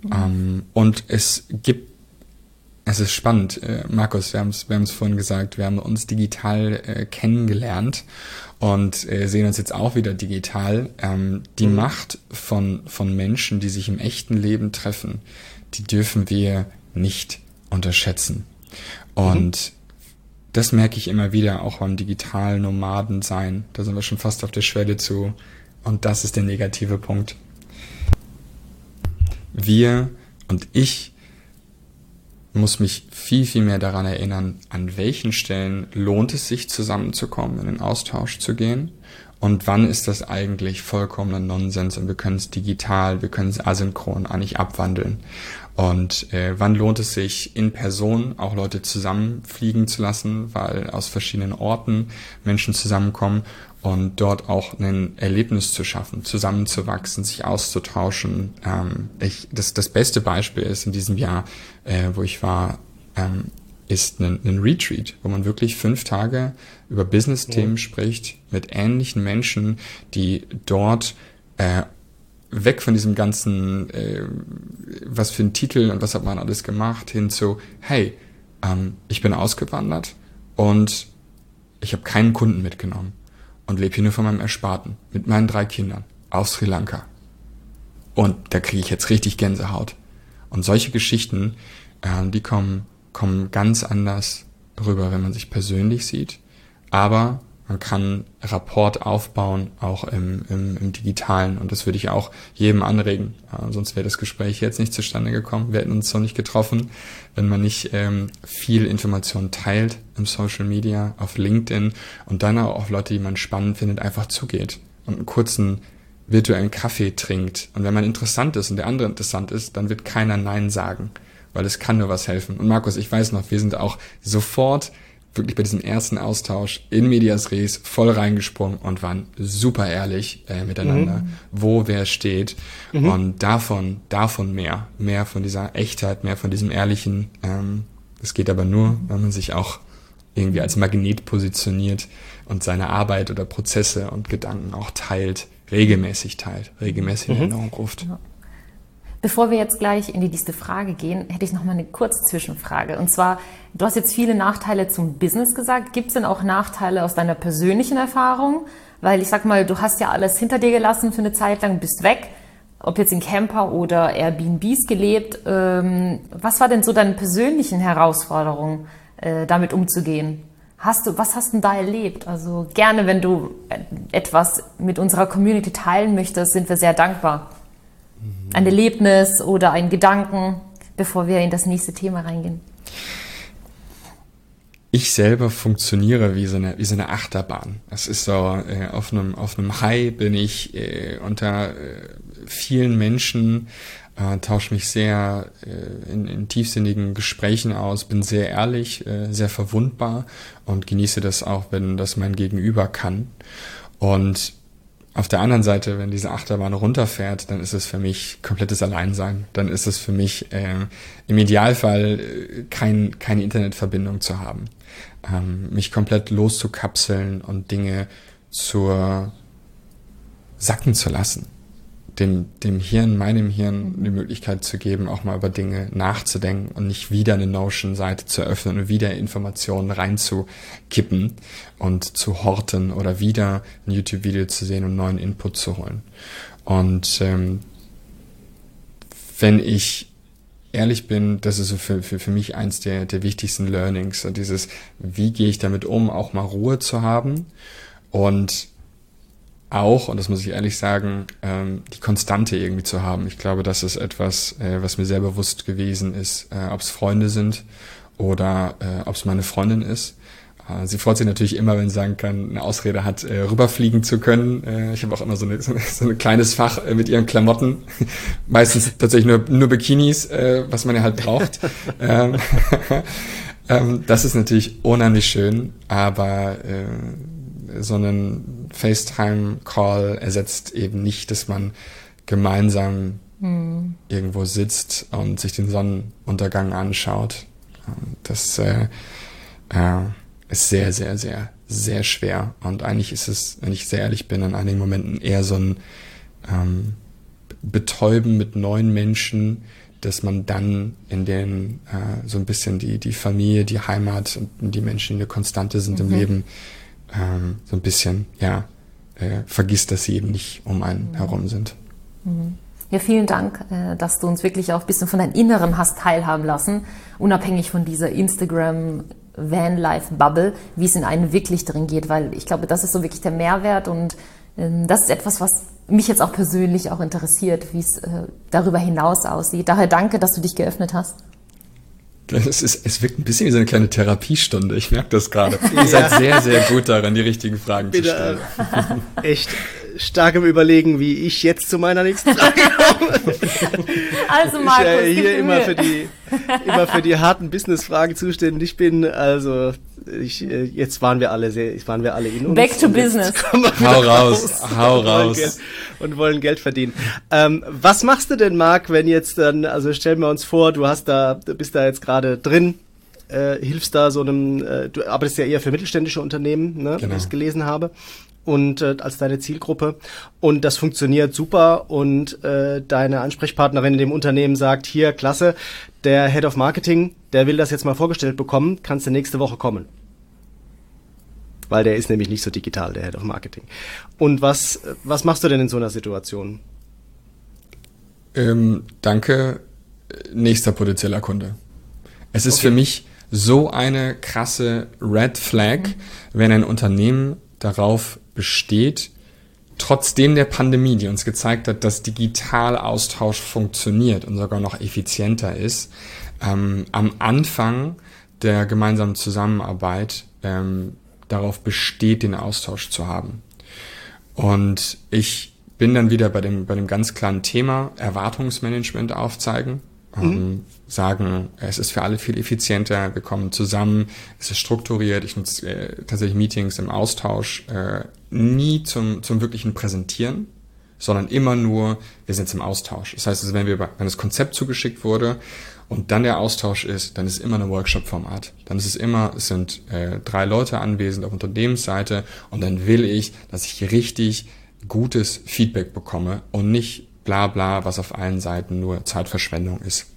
Mhm. Ähm, und es gibt es ist spannend, äh, Markus, wir haben es wir haben's vorhin gesagt, wir haben uns digital äh, kennengelernt und äh, sehen uns jetzt auch wieder digital. Ähm, die mhm. Macht von, von Menschen, die sich im echten Leben treffen, die dürfen wir nicht unterschätzen. Und mhm. das merke ich immer wieder, auch beim digitalen Nomaden sein. Da sind wir schon fast auf der Schwelle zu. Und das ist der negative Punkt. Wir und ich muss mich viel, viel mehr daran erinnern, an welchen Stellen lohnt es sich zusammenzukommen, in den Austausch zu gehen und wann ist das eigentlich vollkommener Nonsens und wir können es digital, wir können es asynchron eigentlich abwandeln. Und äh, wann lohnt es sich, in Person auch Leute zusammenfliegen zu lassen, weil aus verschiedenen Orten Menschen zusammenkommen und dort auch ein Erlebnis zu schaffen, zusammenzuwachsen, sich auszutauschen. Ähm, ich, das, das beste Beispiel ist in diesem Jahr, äh, wo ich war, ähm, ist ein, ein Retreat, wo man wirklich fünf Tage über Business-Themen ja. spricht mit ähnlichen Menschen, die dort äh, weg von diesem ganzen, äh, was für ein Titel und was hat man alles gemacht, hin zu, hey, ähm, ich bin ausgewandert und ich habe keinen Kunden mitgenommen und lebe hier nur von meinem Ersparten mit meinen drei Kindern aus Sri Lanka. Und da kriege ich jetzt richtig Gänsehaut. Und solche Geschichten, äh, die kommen, kommen ganz anders rüber, wenn man sich persönlich sieht. Aber man kann Rapport aufbauen, auch im, im, im Digitalen. Und das würde ich auch jedem anregen. Äh, sonst wäre das Gespräch jetzt nicht zustande gekommen. Wir hätten uns so nicht getroffen, wenn man nicht ähm, viel Information teilt im Social Media, auf LinkedIn und dann auch auf Leute, die man spannend findet, einfach zugeht und einen kurzen virtuellen Kaffee trinkt. Und wenn man interessant ist und der andere interessant ist, dann wird keiner Nein sagen, weil es kann nur was helfen. Und Markus, ich weiß noch, wir sind auch sofort wirklich bei diesem ersten Austausch in Medias Res voll reingesprungen und waren super ehrlich äh, miteinander, mhm. wo wer steht. Mhm. Und davon, davon mehr, mehr von dieser Echtheit, mehr von diesem Ehrlichen. Ähm, das geht aber nur, wenn man sich auch irgendwie als Magnet positioniert und seine Arbeit oder Prozesse und Gedanken auch teilt, regelmäßig teilt, regelmäßig in mhm. Erinnerung ruft. Ja. Bevor wir jetzt gleich in die nächste Frage gehen, hätte ich noch mal eine kurze Zwischenfrage. Und zwar, du hast jetzt viele Nachteile zum Business gesagt. Gibt es denn auch Nachteile aus deiner persönlichen Erfahrung? Weil ich sag mal, du hast ja alles hinter dir gelassen für eine Zeit lang, bist weg. Ob jetzt in Camper oder Airbnbs gelebt. Ähm, was war denn so deine persönlichen Herausforderungen, äh, damit umzugehen? Hast du, was hast du da erlebt? Also gerne, wenn du etwas mit unserer Community teilen möchtest, sind wir sehr dankbar ein Erlebnis oder ein Gedanken, bevor wir in das nächste Thema reingehen? ich selber funktioniere wie so eine, wie so eine Achterbahn. Es ist so, äh, auf einem, auf einem High bin ich äh, unter äh, vielen Menschen, äh, tausche mich sehr äh, in, in tiefsinnigen Gesprächen aus, bin sehr ehrlich, äh, sehr verwundbar und genieße das auch, wenn das mein Gegenüber kann. Und auf der anderen Seite, wenn diese Achterbahn runterfährt, dann ist es für mich komplettes Alleinsein. Dann ist es für mich äh, im Idealfall äh, kein, keine Internetverbindung zu haben. Ähm, mich komplett loszukapseln und Dinge zur sacken zu lassen dem, dem Hirn, meinem Hirn, die Möglichkeit zu geben, auch mal über Dinge nachzudenken und nicht wieder eine Notion-Seite zu öffnen und wieder Informationen reinzukippen und zu horten oder wieder ein YouTube-Video zu sehen und neuen Input zu holen. Und ähm, wenn ich ehrlich bin, das ist so für, für, für mich eins der, der wichtigsten Learnings. So dieses, wie gehe ich damit um, auch mal Ruhe zu haben und auch, und das muss ich ehrlich sagen, ähm, die Konstante irgendwie zu haben. Ich glaube, das ist etwas, äh, was mir sehr bewusst gewesen ist, äh, ob es Freunde sind oder äh, ob es meine Freundin ist. Äh, sie freut sich natürlich immer, wenn sie sagen kann, eine Ausrede hat, äh, rüberfliegen zu können. Äh, ich habe auch immer so, eine, so, ein kleines Fach äh, mit ihren Klamotten. Meistens tatsächlich nur, nur Bikinis, äh, was man ja halt braucht. ähm, ähm, das ist natürlich unheimlich schön, aber äh, so einen FaceTime-Call ersetzt eben nicht, dass man gemeinsam mhm. irgendwo sitzt und sich den Sonnenuntergang anschaut. Das äh, äh, ist sehr, sehr, sehr, sehr schwer. Und eigentlich ist es, wenn ich sehr ehrlich bin, in einigen Momenten eher so ein ähm, Betäuben mit neuen Menschen, dass man dann in den äh, so ein bisschen die, die Familie, die Heimat und die Menschen, die eine Konstante sind mhm. im Leben, ähm, so ein bisschen, ja, äh, vergisst, dass sie eben nicht um einen mhm. herum sind. Mhm. Ja, vielen Dank, äh, dass du uns wirklich auch ein bisschen von deinem Inneren hast teilhaben lassen, unabhängig von dieser Instagram Vanlife-Bubble, wie es in einen wirklich drin geht, weil ich glaube, das ist so wirklich der Mehrwert und ähm, das ist etwas, was mich jetzt auch persönlich auch interessiert, wie es äh, darüber hinaus aussieht. Daher danke, dass du dich geöffnet hast. Es, ist, es wirkt ein bisschen wie so eine kleine Therapiestunde. Ich merke das gerade. Ihr seid sehr, sehr gut darin, die richtigen Fragen Bitte, zu stellen. Echt stark im Überlegen, wie ich jetzt zu meiner nächsten Frage komme. Also Markus, ich äh, hier immer für die immer für die harten Business-Fragen zuständig bin. Also ich, äh, jetzt waren wir alle sehr, waren wir alle in uns. Back to business. Hau raus, hau raus. Und wollen Geld verdienen. Ähm, was machst du denn, Marc, wenn jetzt dann, also stellen wir uns vor, du hast da, du bist da jetzt gerade drin, äh, hilfst da so einem, äh, du arbeitest ja eher für mittelständische Unternehmen, ne, genau. wie ich es gelesen habe und äh, als deine Zielgruppe und das funktioniert super und äh, deine Ansprechpartnerin in dem Unternehmen sagt, hier, klasse, der Head of Marketing, der will das jetzt mal vorgestellt bekommen, kannst du nächste Woche kommen. Weil der ist nämlich nicht so digital, der Head of Marketing. Und was, was machst du denn in so einer Situation? Ähm, danke, nächster potenzieller Kunde. Es ist okay. für mich so eine krasse Red Flag, mhm. wenn ein Unternehmen darauf besteht, trotzdem der Pandemie, die uns gezeigt hat, dass Digitalaustausch funktioniert und sogar noch effizienter ist, ähm, am Anfang der gemeinsamen Zusammenarbeit ähm, darauf besteht, den Austausch zu haben. Und ich bin dann wieder bei dem, bei dem ganz klaren Thema Erwartungsmanagement aufzeigen. Mhm. Ähm, sagen, es ist für alle viel effizienter, wir kommen zusammen, es ist strukturiert, ich nutze äh, tatsächlich Meetings im Austausch, äh, nie zum, zum wirklichen Präsentieren, sondern immer nur, wir sind im Austausch. Das heißt, also, wenn, wir, wenn das Konzept zugeschickt wurde und dann der Austausch ist, dann ist immer eine Workshop-Format. Dann ist es immer, es sind äh, drei Leute anwesend auf Unternehmensseite und dann will ich, dass ich richtig gutes Feedback bekomme und nicht bla bla, was auf allen Seiten nur Zeitverschwendung ist.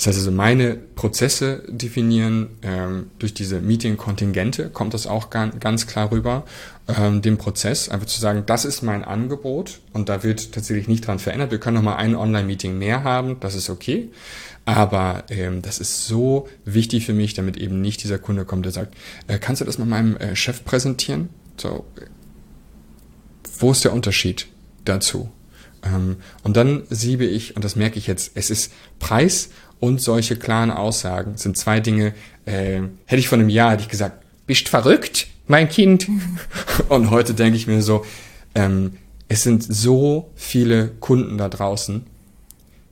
Das heißt also, meine Prozesse definieren, ähm, durch diese Meeting-Kontingente kommt das auch ganz, klar rüber, ähm, den Prozess, einfach zu sagen, das ist mein Angebot und da wird tatsächlich nicht dran verändert. Wir können noch mal ein Online-Meeting mehr haben, das ist okay. Aber ähm, das ist so wichtig für mich, damit eben nicht dieser Kunde kommt, der sagt, äh, kannst du das mal meinem äh, Chef präsentieren? So, wo ist der Unterschied dazu? Ähm, und dann siebe ich, und das merke ich jetzt, es ist Preis und solche klaren Aussagen sind zwei Dinge, äh, hätte ich vor einem Jahr, hätte ich gesagt, bist verrückt, mein Kind? und heute denke ich mir so, ähm, es sind so viele Kunden da draußen,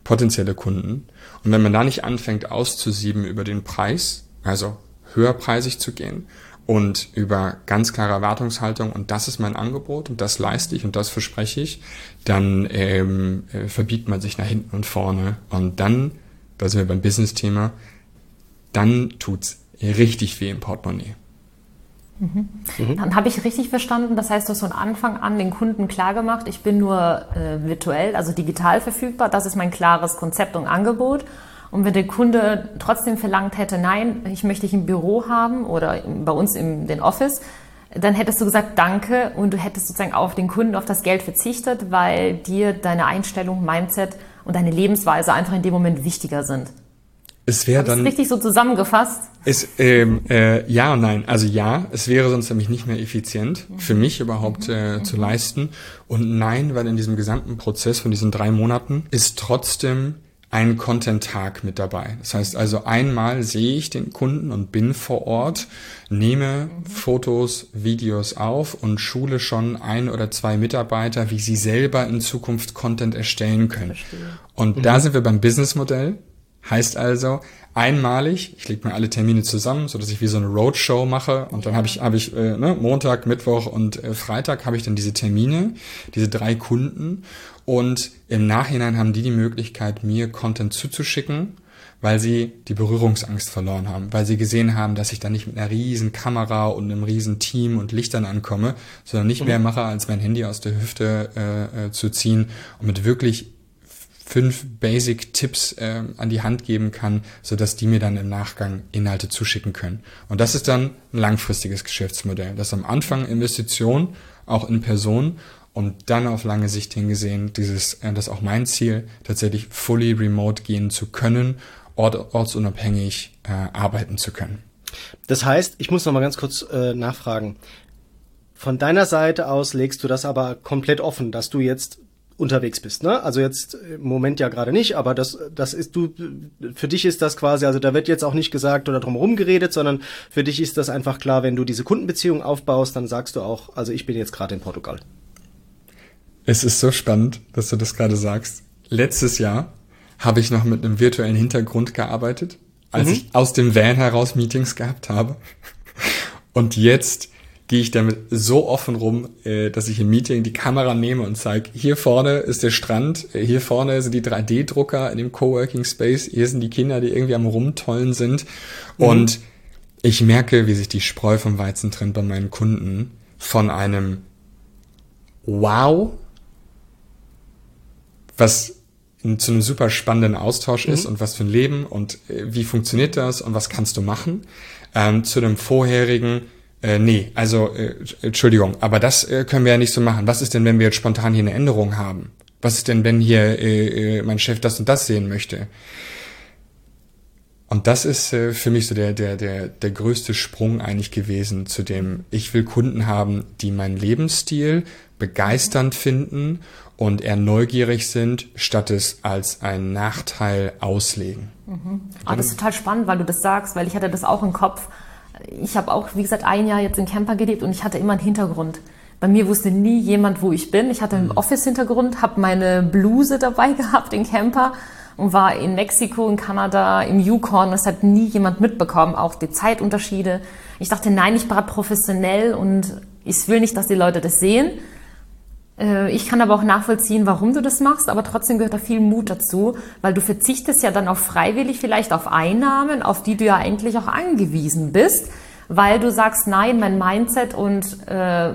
potenzielle Kunden. Und wenn man da nicht anfängt auszusieben über den Preis, also höherpreisig zu gehen und über ganz klare Erwartungshaltung und das ist mein Angebot und das leiste ich und das verspreche ich, dann ähm, äh, verbiegt man sich nach hinten und vorne und dann, da sind wir beim Business-Thema, dann tut's richtig weh im Portemonnaie. Mhm. Dann habe ich richtig verstanden, das heißt, du hast von Anfang an den Kunden klargemacht, ich bin nur äh, virtuell, also digital verfügbar, das ist mein klares Konzept und Angebot. Und wenn der Kunde trotzdem verlangt hätte, nein, ich möchte dich im Büro haben oder bei uns im den Office, dann hättest du gesagt, danke und du hättest sozusagen auf den Kunden, auf das Geld verzichtet, weil dir deine Einstellung, Mindset und deine Lebensweise einfach in dem Moment wichtiger sind. Es wäre dann. richtig so zusammengefasst? Es, ähm, äh, ja und nein. Also ja, es wäre sonst nämlich nicht mehr effizient für mich überhaupt äh, zu leisten. Und nein, weil in diesem gesamten Prozess von diesen drei Monaten ist trotzdem ein Content-Tag mit dabei. Das heißt also einmal sehe ich den Kunden und bin vor Ort, nehme Fotos, Videos auf und schule schon ein oder zwei Mitarbeiter, wie sie selber in Zukunft Content erstellen können. Und mhm. da sind wir beim Businessmodell. Heißt also, einmalig, ich lege mir alle Termine zusammen, so dass ich wie so eine Roadshow mache und dann habe ich, hab ich äh, ne, Montag, Mittwoch und äh, Freitag habe ich dann diese Termine, diese drei Kunden und im Nachhinein haben die die Möglichkeit, mir Content zuzuschicken, weil sie die Berührungsangst verloren haben, weil sie gesehen haben, dass ich da nicht mit einer riesen Kamera und einem riesen Team und Lichtern ankomme, sondern nicht mehr mache, als mein Handy aus der Hüfte äh, äh, zu ziehen und mit wirklich fünf Basic-Tipps äh, an die Hand geben kann, so dass die mir dann im Nachgang Inhalte zuschicken können. Und das ist dann ein langfristiges Geschäftsmodell. Das ist am Anfang Investition, auch in Person und dann auf lange Sicht hingesehen, dieses, äh, das ist auch mein Ziel, tatsächlich fully remote gehen zu können, ort, ortsunabhängig äh, arbeiten zu können. Das heißt, ich muss noch mal ganz kurz äh, nachfragen. Von deiner Seite aus legst du das aber komplett offen, dass du jetzt unterwegs bist. Ne? Also jetzt im Moment ja gerade nicht, aber das, das ist du, für dich ist das quasi, also da wird jetzt auch nicht gesagt oder drumherum geredet, sondern für dich ist das einfach klar, wenn du diese Kundenbeziehung aufbaust, dann sagst du auch, also ich bin jetzt gerade in Portugal. Es ist so spannend, dass du das gerade sagst. Letztes Jahr habe ich noch mit einem virtuellen Hintergrund gearbeitet, als mhm. ich aus dem Van heraus Meetings gehabt habe. Und jetzt gehe ich damit so offen rum, äh, dass ich im Meeting die Kamera nehme und zeige, hier vorne ist der Strand, äh, hier vorne sind die 3D-Drucker in dem Coworking Space, hier sind die Kinder, die irgendwie am Rumtollen sind. Mhm. Und ich merke, wie sich die Spreu vom Weizen trennt bei meinen Kunden von einem Wow, was zu einem super spannenden Austausch mhm. ist und was für ein Leben und äh, wie funktioniert das und was kannst du machen, ähm, zu dem vorherigen, äh, nee, also äh, Entschuldigung, aber das äh, können wir ja nicht so machen. Was ist denn, wenn wir jetzt spontan hier eine Änderung haben? Was ist denn, wenn hier äh, äh, mein Chef das und das sehen möchte? Und das ist äh, für mich so der, der, der, der größte Sprung eigentlich gewesen zu dem, ich will Kunden haben, die meinen Lebensstil begeisternd finden und eher neugierig sind, statt es als einen Nachteil auslegen. Mhm. Ah, das ist total spannend, weil du das sagst, weil ich hatte das auch im Kopf ich habe auch, wie gesagt, ein Jahr jetzt in Camper gelebt und ich hatte immer einen Hintergrund. Bei mir wusste nie jemand, wo ich bin. Ich hatte einen mhm. Office-Hintergrund, habe meine Bluse dabei gehabt in Camper und war in Mexiko, in Kanada, im Yukon. Das hat nie jemand mitbekommen, auch die Zeitunterschiede. Ich dachte, nein, ich brate professionell und ich will nicht, dass die Leute das sehen. Äh, ich kann aber auch nachvollziehen, warum du das machst, aber trotzdem gehört da viel Mut dazu, weil du verzichtest ja dann auch freiwillig vielleicht auf Einnahmen, auf die du ja eigentlich auch angewiesen bist, weil du sagst, nein, mein Mindset und äh,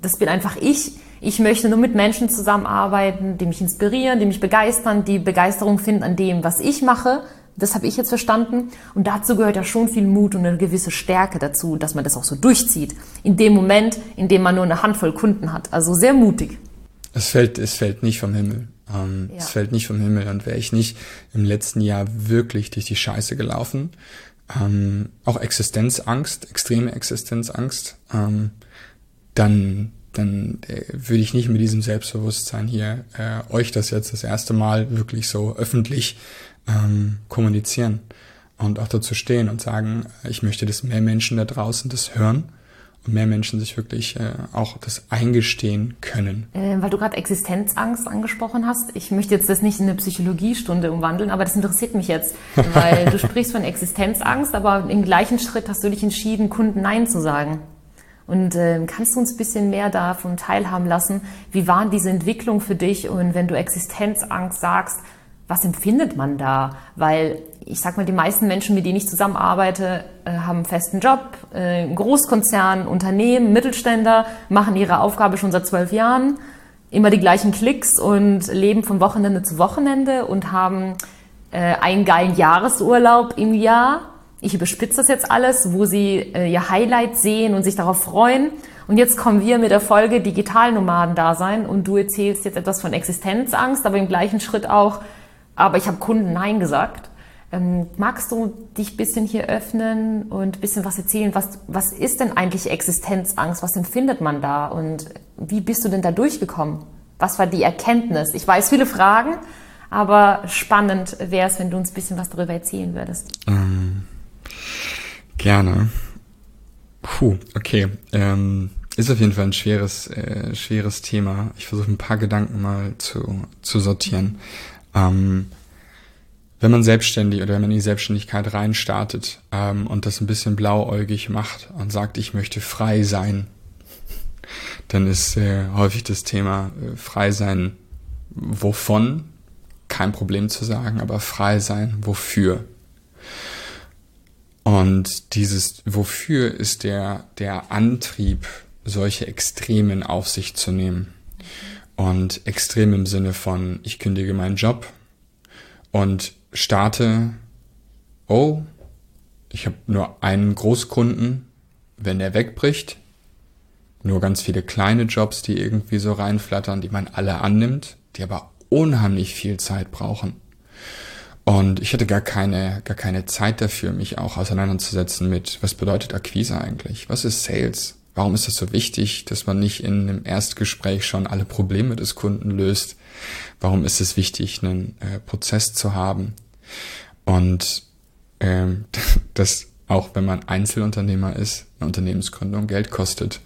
das bin einfach ich. Ich möchte nur mit Menschen zusammenarbeiten, die mich inspirieren, die mich begeistern, die Begeisterung finden an dem, was ich mache. Das habe ich jetzt verstanden. Und dazu gehört ja schon viel Mut und eine gewisse Stärke dazu, dass man das auch so durchzieht. In dem Moment, in dem man nur eine Handvoll Kunden hat. Also sehr mutig. Es fällt, es fällt nicht vom Himmel. Ähm, ja. Es fällt nicht vom Himmel. Und wäre ich nicht im letzten Jahr wirklich durch die Scheiße gelaufen, ähm, auch Existenzangst, extreme Existenzangst, ähm, dann dann äh, würde ich nicht mit diesem Selbstbewusstsein hier äh, euch das jetzt das erste Mal wirklich so öffentlich ähm, kommunizieren und auch dazu stehen und sagen, ich möchte, dass mehr Menschen da draußen das hören und mehr Menschen sich wirklich äh, auch das eingestehen können. Äh, weil du gerade Existenzangst angesprochen hast. Ich möchte jetzt das nicht in eine Psychologiestunde umwandeln, aber das interessiert mich jetzt, weil du sprichst von Existenzangst, aber im gleichen Schritt hast du dich entschieden, Kunden Nein zu sagen. Und äh, kannst du uns ein bisschen mehr davon teilhaben lassen? Wie war diese Entwicklung für dich? Und wenn du Existenzangst sagst, was empfindet man da? Weil ich sag mal, die meisten Menschen, mit denen ich zusammenarbeite, äh, haben einen festen Job, äh, Großkonzern, Unternehmen, Mittelständler, machen ihre Aufgabe schon seit zwölf Jahren, immer die gleichen Klicks und leben von Wochenende zu Wochenende und haben äh, einen geilen Jahresurlaub im Jahr. Ich überspitze das jetzt alles, wo sie ihr Highlight sehen und sich darauf freuen. Und jetzt kommen wir mit der Folge Digitalnomaden da sein und du erzählst jetzt etwas von Existenzangst, aber im gleichen Schritt auch, aber ich habe Kunden Nein gesagt. Ähm, magst du dich ein bisschen hier öffnen und ein bisschen was erzählen? Was, was ist denn eigentlich Existenzangst? Was empfindet man da? Und wie bist du denn da durchgekommen? Was war die Erkenntnis? Ich weiß viele Fragen, aber spannend wäre es, wenn du uns ein bisschen was darüber erzählen würdest. Ähm, gerne. Puh, okay. Ähm, ist auf jeden Fall ein schweres, äh, schweres Thema. Ich versuche ein paar Gedanken mal zu, zu sortieren. Ähm, wenn man selbstständig oder wenn man in die Selbstständigkeit reinstartet ähm, und das ein bisschen blauäugig macht und sagt, ich möchte frei sein, dann ist äh, häufig das Thema äh, frei sein, wovon, kein Problem zu sagen, aber frei sein, wofür. Und dieses wofür ist der, der Antrieb, solche Extremen auf sich zu nehmen. Und extrem im Sinne von, ich kündige meinen Job und starte, oh, ich habe nur einen Großkunden, wenn der wegbricht, nur ganz viele kleine Jobs, die irgendwie so reinflattern, die man alle annimmt, die aber unheimlich viel Zeit brauchen. Und ich hatte gar keine, gar keine Zeit dafür, mich auch auseinanderzusetzen mit, was bedeutet Akquise eigentlich? Was ist Sales? Warum ist es so wichtig, dass man nicht in einem Erstgespräch schon alle Probleme des Kunden löst? Warum ist es wichtig, einen äh, Prozess zu haben? Und ähm, dass auch wenn man Einzelunternehmer ist, eine Unternehmensgründung Geld kostet.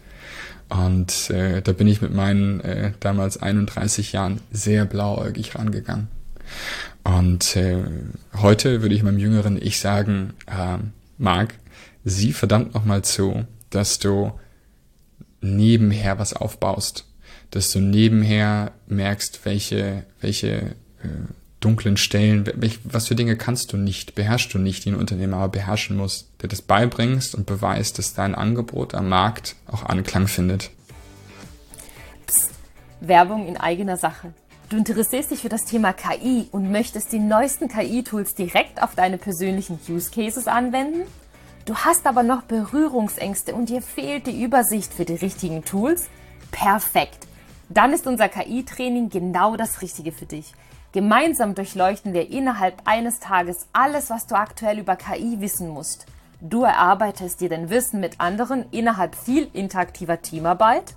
Und äh, da bin ich mit meinen äh, damals 31 Jahren sehr blauäugig rangegangen. Und äh, heute würde ich meinem jüngeren Ich sagen, äh, Marc, sieh verdammt nochmal zu, dass du nebenher was aufbaust, dass du nebenher merkst, welche, welche äh, dunklen Stellen, welch, was für Dinge kannst du nicht, beherrschst du nicht, die ein Unternehmer aber beherrschen muss, der das beibringst und beweist, dass dein Angebot am Markt auch Anklang findet. Psst, Werbung in eigener Sache. Du interessierst dich für das Thema KI und möchtest die neuesten KI-Tools direkt auf deine persönlichen Use Cases anwenden? Du hast aber noch Berührungsängste und dir fehlt die Übersicht für die richtigen Tools? Perfekt. Dann ist unser KI-Training genau das Richtige für dich. Gemeinsam durchleuchten wir innerhalb eines Tages alles, was du aktuell über KI wissen musst. Du erarbeitest dir dein Wissen mit anderen innerhalb viel interaktiver Teamarbeit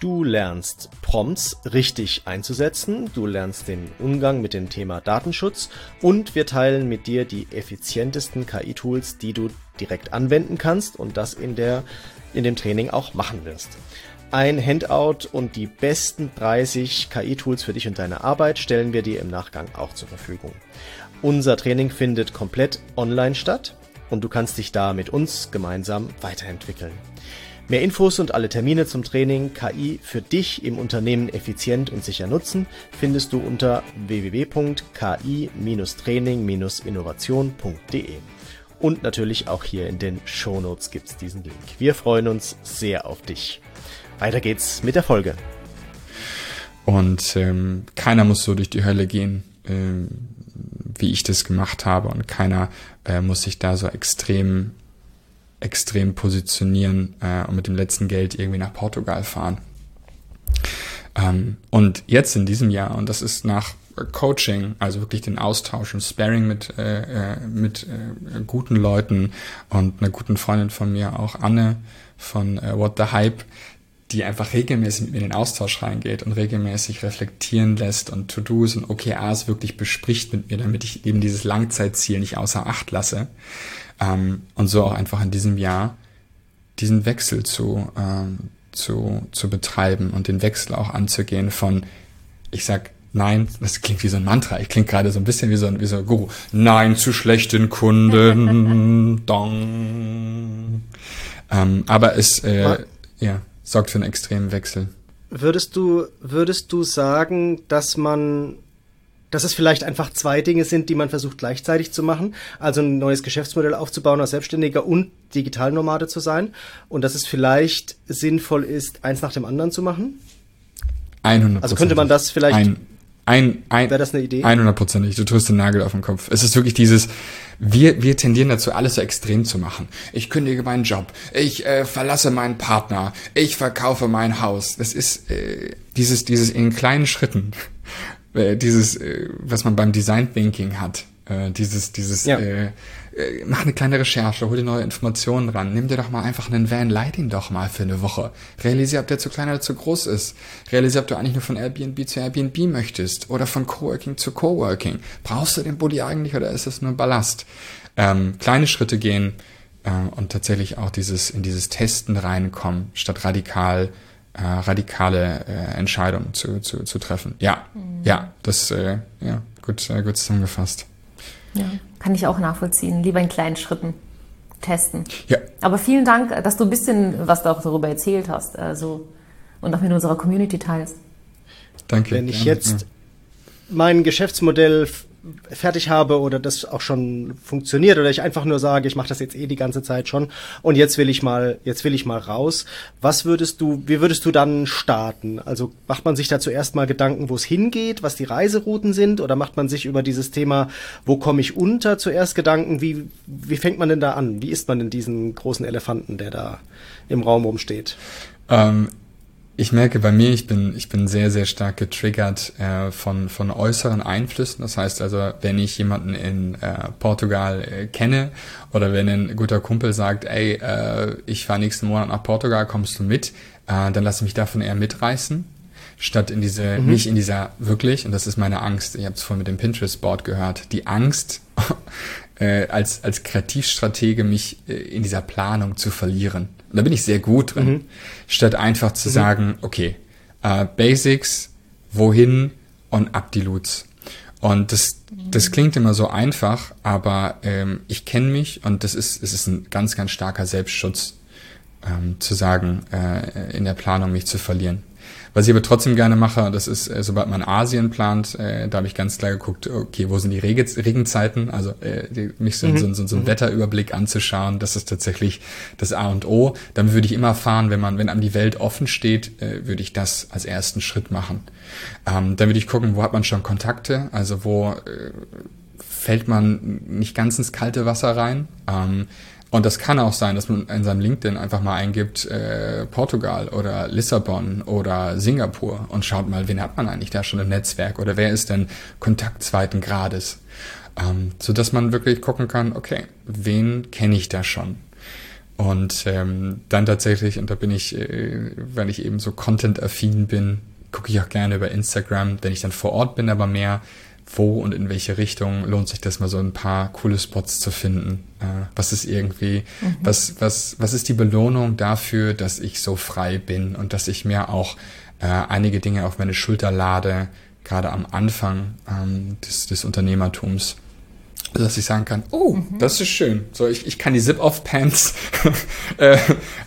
Du lernst Prompts richtig einzusetzen, du lernst den Umgang mit dem Thema Datenschutz und wir teilen mit dir die effizientesten KI-Tools, die du direkt anwenden kannst und das in, der, in dem Training auch machen wirst. Ein Handout und die besten 30 KI-Tools für dich und deine Arbeit stellen wir dir im Nachgang auch zur Verfügung. Unser Training findet komplett online statt und du kannst dich da mit uns gemeinsam weiterentwickeln. Mehr Infos und alle Termine zum Training KI für dich im Unternehmen effizient und sicher nutzen findest du unter www.ki-training-innovation.de. Und natürlich auch hier in den Show Notes gibt's diesen Link. Wir freuen uns sehr auf dich. Weiter geht's mit der Folge. Und ähm, keiner muss so durch die Hölle gehen, ähm, wie ich das gemacht habe. Und keiner äh, muss sich da so extrem extrem positionieren äh, und mit dem letzten Geld irgendwie nach Portugal fahren. Ähm, und jetzt in diesem Jahr, und das ist nach Coaching, also wirklich den Austausch und Sparing mit, äh, äh, mit äh, guten Leuten und einer guten Freundin von mir, auch Anne von äh, What the Hype, die einfach regelmäßig mit mir in den Austausch reingeht und regelmäßig reflektieren lässt und To-Dos und OKRs wirklich bespricht mit mir, damit ich eben dieses Langzeitziel nicht außer Acht lasse. Ähm, und so auch einfach in diesem Jahr diesen Wechsel zu, ähm, zu, zu betreiben und den Wechsel auch anzugehen von, ich sag, Nein, das klingt wie so ein Mantra. Ich klinge gerade so ein bisschen wie so ein, wie so ein Guru. Nein zu schlechten Kunden. Dong. Ähm, aber es äh, ja, sorgt für einen extremen Wechsel. Würdest du, würdest du sagen, dass man, dass es vielleicht einfach zwei Dinge sind, die man versucht gleichzeitig zu machen? Also ein neues Geschäftsmodell aufzubauen als Selbstständiger und Digitalnomade zu sein? Und dass es vielleicht sinnvoll ist, eins nach dem anderen zu machen? 100% Also könnte man das vielleicht ein, ein, ein, Wäre das eine Idee? 100%ig. Du triffst den Nagel auf den Kopf. Es ist wirklich dieses, wir, wir tendieren dazu, alles so extrem zu machen. Ich kündige meinen Job. Ich äh, verlasse meinen Partner. Ich verkaufe mein Haus. Das ist äh, dieses, dieses in kleinen Schritten. Äh, dieses, äh, was man beim Design Thinking hat. Äh, dieses, dieses, Ja. äh, äh, mach eine kleine Recherche, hol dir neue Informationen ran, nimm dir doch mal einfach einen Van, leih ihn doch mal für eine Woche. Realisier, ob der zu klein oder zu groß ist. Realisier, ob du eigentlich nur von Airbnb zu Airbnb möchtest oder von Coworking zu Coworking. Brauchst du den Bulli eigentlich oder ist es nur Ballast? Ähm, kleine Schritte gehen äh, und tatsächlich auch dieses in dieses Testen reinkommen, statt radikal äh, radikale äh, Entscheidungen zu, zu, zu treffen. Ja, ja, das äh, ja gut äh, gut zusammengefasst. Ja, kann ich auch nachvollziehen. Lieber in kleinen Schritten testen. Ja, Aber vielen Dank, dass du ein bisschen was auch darüber erzählt hast also, und auch mit unserer Community teilst. danke. Wenn ich Gerne, jetzt mein Geschäftsmodell fertig habe oder das auch schon funktioniert oder ich einfach nur sage, ich mache das jetzt eh die ganze Zeit schon und jetzt will ich mal, jetzt will ich mal raus. Was würdest du, wie würdest du dann starten? Also macht man sich da zuerst mal Gedanken, wo es hingeht, was die Reiserouten sind oder macht man sich über dieses Thema, wo komme ich unter, zuerst Gedanken? Wie, wie fängt man denn da an? Wie isst man denn diesen großen Elefanten, der da im Raum rumsteht? Ähm, ich merke bei mir, ich bin, ich bin sehr, sehr stark getriggert äh, von, von äußeren Einflüssen. Das heißt also, wenn ich jemanden in äh, Portugal äh, kenne oder wenn ein guter Kumpel sagt, ey, äh, ich fahre nächsten Monat nach Portugal, kommst du mit, äh, dann lasse ich mich davon eher mitreißen statt in diese, nicht in dieser wirklich, und das ist meine Angst, ich habe es vorhin mit dem Pinterest-Board gehört, die Angst, äh, als, als Kreativstratege mich äh, in dieser Planung zu verlieren. Und da bin ich sehr gut drin, statt einfach zu sagen, okay, äh, Basics, wohin und ab die Loots. Und das, das klingt immer so einfach, aber ähm, ich kenne mich und das ist, es ist ein ganz, ganz starker Selbstschutz, ähm, zu sagen, äh, in der Planung mich zu verlieren. Was ich aber trotzdem gerne mache, das ist, äh, sobald man Asien plant, äh, da habe ich ganz klar geguckt, okay, wo sind die Rege Regenzeiten? Also äh, die, mich so, so, so, so einen Wetterüberblick anzuschauen, das ist tatsächlich das A und O. Dann würde ich immer fahren, wenn man, wenn einem die Welt offen steht, äh, würde ich das als ersten Schritt machen. Ähm, dann würde ich gucken, wo hat man schon Kontakte, also wo äh, fällt man nicht ganz ins kalte Wasser rein. Ähm, und das kann auch sein, dass man in seinem LinkedIn einfach mal eingibt äh, Portugal oder Lissabon oder Singapur und schaut mal, wen hat man eigentlich da schon im Netzwerk oder wer ist denn Kontakt zweiten Grades. Ähm, so dass man wirklich gucken kann, okay, wen kenne ich da schon? Und ähm, dann tatsächlich, und da bin ich, äh, weil ich eben so content-affin bin, gucke ich auch gerne über Instagram, wenn ich dann vor Ort bin, aber mehr, wo und in welche Richtung lohnt sich das mal so ein paar coole Spots zu finden. Äh, was ist irgendwie, was, was, was ist die Belohnung dafür, dass ich so frei bin und dass ich mir auch äh, einige Dinge auf meine Schulter lade, gerade am Anfang ähm, des, des Unternehmertums dass ich sagen kann, oh, das ist schön. So, ich, ich kann die Zip-Off-Pants äh,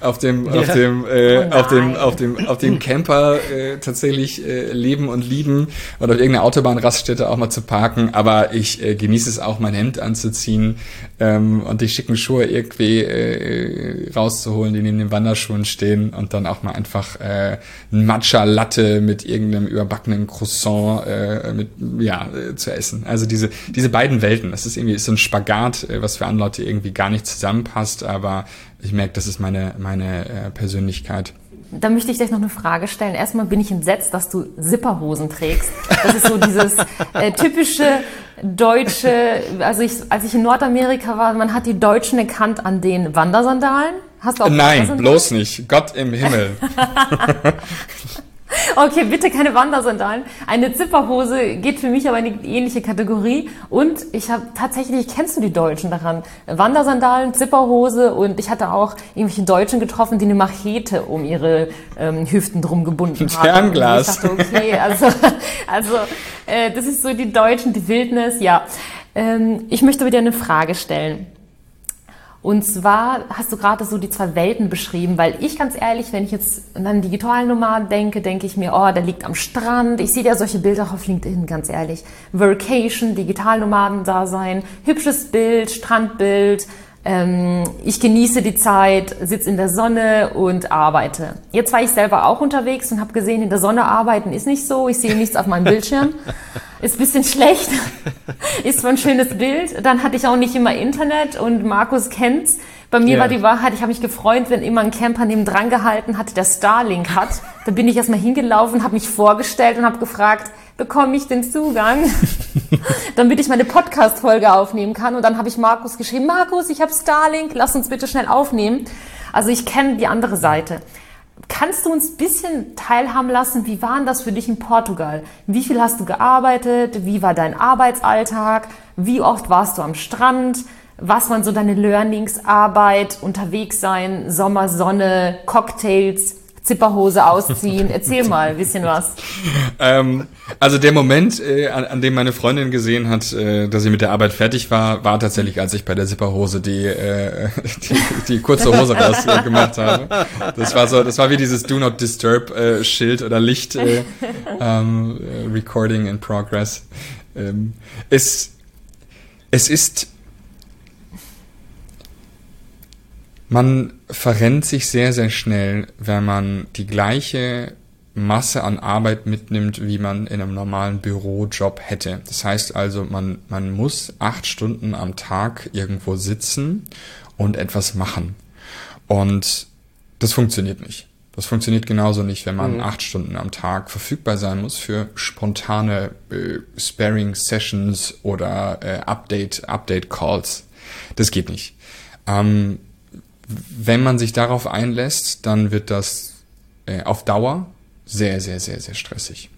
auf dem, auf dem, äh, Oh auf dem, auf dem, auf dem Camper äh, tatsächlich äh, leben und lieben. Oder auf irgendeiner Autobahnraststätte auch mal zu parken. Aber ich äh, genieße es auch, mein Hemd anzuziehen ähm, und die schicken Schuhe irgendwie äh, rauszuholen, die neben den Wanderschuhen stehen und dann auch mal einfach äh, ein Matcha-Latte mit irgendeinem überbackenen Croissant äh, mit, ja, äh, zu essen. Also diese, diese beiden Welten, das ist irgendwie so ein Spagat, äh, was für andere Leute irgendwie gar nicht zusammenpasst, aber ich merke, das ist meine, meine äh, Persönlichkeit. Da möchte ich gleich noch eine Frage stellen. Erstmal bin ich entsetzt, dass du Zipperhosen trägst. Das ist so dieses äh, typische deutsche, also ich, als ich in Nordamerika war, man hat die Deutschen erkannt an den Wandersandalen. Hast du auch Nein, bloß nicht. Gott im Himmel. Okay, bitte keine Wandersandalen. Eine Zipperhose geht für mich aber in die ähnliche Kategorie. Und ich habe tatsächlich, kennst du die Deutschen daran? Wandersandalen, Zipperhose und ich hatte auch irgendwelche Deutschen getroffen, die eine Machete um ihre ähm, Hüften drum gebunden haben. Fernglas. Und ich dachte, okay, also, also äh, das ist so die Deutschen, die Wildnis, ja. Ähm, ich möchte dir eine Frage stellen. Und zwar hast du gerade so die zwei Welten beschrieben, weil ich ganz ehrlich, wenn ich jetzt an einen digitalen Nomaden denke, denke ich mir, oh, der liegt am Strand. Ich sehe ja solche Bilder auf LinkedIn, ganz ehrlich. Vacation, Digitalnomaden da sein, hübsches Bild, Strandbild, ich genieße die Zeit, sitze in der Sonne und arbeite. Jetzt war ich selber auch unterwegs und habe gesehen, in der Sonne arbeiten ist nicht so. Ich sehe nichts auf meinem Bildschirm. Ist ein bisschen schlecht. ist zwar ein schönes Bild. Dann hatte ich auch nicht immer Internet und Markus kennt's. Bei mir yeah. war die Wahrheit, ich habe mich gefreut, wenn immer ein Camper neben dran gehalten hat, der Starlink hat. Da bin ich erstmal hingelaufen, habe mich vorgestellt und habe gefragt, bekomme ich den Zugang, damit ich meine Podcast-Folge aufnehmen kann. Und dann habe ich Markus geschrieben, Markus, ich habe Starlink, lass uns bitte schnell aufnehmen. Also ich kenne die andere Seite. Kannst du uns ein bisschen teilhaben lassen, wie war das für dich in Portugal? Wie viel hast du gearbeitet? Wie war dein Arbeitsalltag? Wie oft warst du am Strand? Was waren so deine Learnings, Arbeit, unterwegs sein, Sommer, Sonne, Cocktails? Zipperhose ausziehen. Erzähl mal ein bisschen was. ähm, also der Moment, äh, an, an, dem meine Freundin gesehen hat, äh, dass sie mit der Arbeit fertig war, war tatsächlich, als ich bei der Zipperhose die, äh, die, die kurze Hose raus äh, gemacht habe. Das war so, das war wie dieses Do Not Disturb äh, Schild oder Licht äh, ähm, äh, Recording in Progress. Ähm, es, es ist Man verrennt sich sehr, sehr schnell, wenn man die gleiche Masse an Arbeit mitnimmt, wie man in einem normalen Bürojob hätte. Das heißt also, man, man muss acht Stunden am Tag irgendwo sitzen und etwas machen. Und das funktioniert nicht. Das funktioniert genauso nicht, wenn man mhm. acht Stunden am Tag verfügbar sein muss für spontane äh, Sparing-Sessions oder äh, Update, Update-Calls. Das geht nicht. Ähm, wenn man sich darauf einlässt, dann wird das äh, auf Dauer sehr, sehr, sehr, sehr stressig.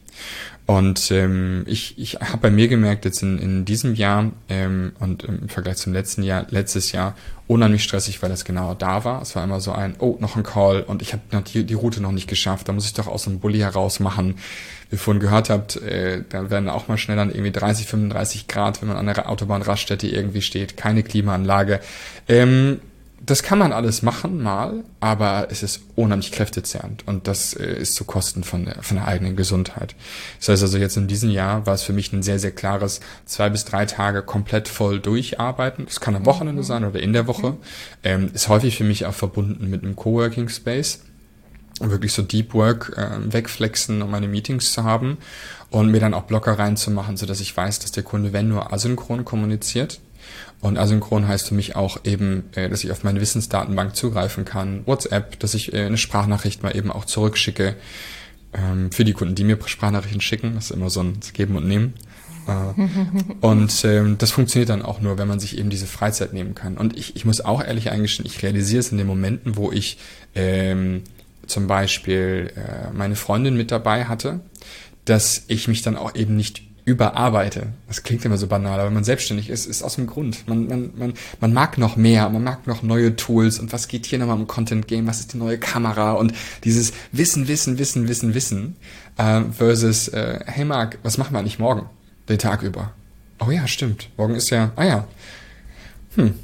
Und ähm, ich, ich habe bei mir gemerkt, jetzt in, in diesem Jahr ähm, und im Vergleich zum letzten Jahr, letztes Jahr, unheimlich stressig, weil das genau da war. Es war immer so ein, oh, noch ein Call und ich habe die, die Route noch nicht geschafft, da muss ich doch aus dem Bulli heraus machen. Wie ihr vorhin gehört habt, äh, da werden auch mal schnell dann irgendwie 30, 35 Grad, wenn man an der Autobahnraststätte irgendwie steht, keine Klimaanlage. Ähm, das kann man alles machen, mal, aber es ist unheimlich kräftezehrend und das äh, ist zu Kosten von der, von der eigenen Gesundheit. Das heißt also jetzt in diesem Jahr war es für mich ein sehr, sehr klares zwei bis drei Tage komplett voll durcharbeiten. Das kann am Wochenende mhm. sein oder in der Woche. Ähm, ist häufig für mich auch verbunden mit einem Coworking Space. Wirklich so Deep Work äh, wegflexen, um meine Meetings zu haben und mir dann auch Blocker reinzumachen, so dass ich weiß, dass der Kunde, wenn nur asynchron kommuniziert, und asynchron heißt für mich auch eben, äh, dass ich auf meine Wissensdatenbank zugreifen kann, WhatsApp, dass ich äh, eine Sprachnachricht mal eben auch zurückschicke ähm, für die Kunden, die mir Sprachnachrichten schicken. Das ist immer so ein Geben und Nehmen. Äh, und ähm, das funktioniert dann auch nur, wenn man sich eben diese Freizeit nehmen kann. Und ich, ich muss auch ehrlich eingestehen, ich realisiere es in den Momenten, wo ich ähm, zum Beispiel äh, meine Freundin mit dabei hatte, dass ich mich dann auch eben nicht überarbeite. Das klingt immer so banal, aber wenn man selbstständig ist, ist aus dem Grund. Man, man, man, man mag noch mehr, man mag noch neue Tools und was geht hier nochmal im Content Game, was ist die neue Kamera und dieses Wissen, Wissen, Wissen, Wissen, Wissen äh, versus, äh, hey Marc, was machen wir eigentlich morgen, den Tag über? Oh ja, stimmt. Morgen ist ja, ah ja. Hm.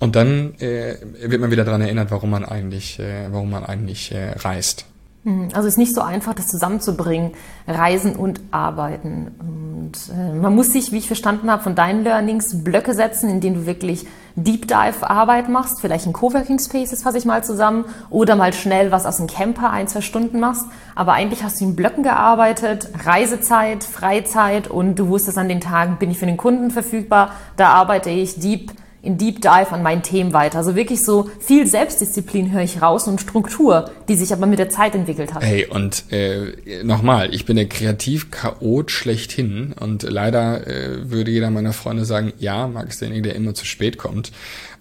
Und dann äh, wird man wieder daran erinnert, warum man eigentlich, äh, warum man eigentlich äh, reist. Hm, also es ist nicht so einfach, das zusammenzubringen, Reisen und Arbeiten. Und äh, man muss sich, wie ich verstanden habe, von deinen Learnings Blöcke setzen, in denen du wirklich Deep Dive Arbeit machst, vielleicht in Coworking Spaces fasse ich mal zusammen, oder mal schnell was aus dem Camper ein, zwei Stunden machst. Aber eigentlich hast du in Blöcken gearbeitet, Reisezeit, Freizeit und du wusstest an den Tagen, bin ich für den Kunden verfügbar, da arbeite ich Deep in Deep Dive an meinen Themen weiter. Also wirklich so viel Selbstdisziplin höre ich raus und Struktur, die sich aber mit der Zeit entwickelt hat. Hey, und äh, nochmal, ich bin der Kreativ-Chaot schlechthin und leider äh, würde jeder meiner Freunde sagen, ja, Marc ist derjenige, der immer zu spät kommt.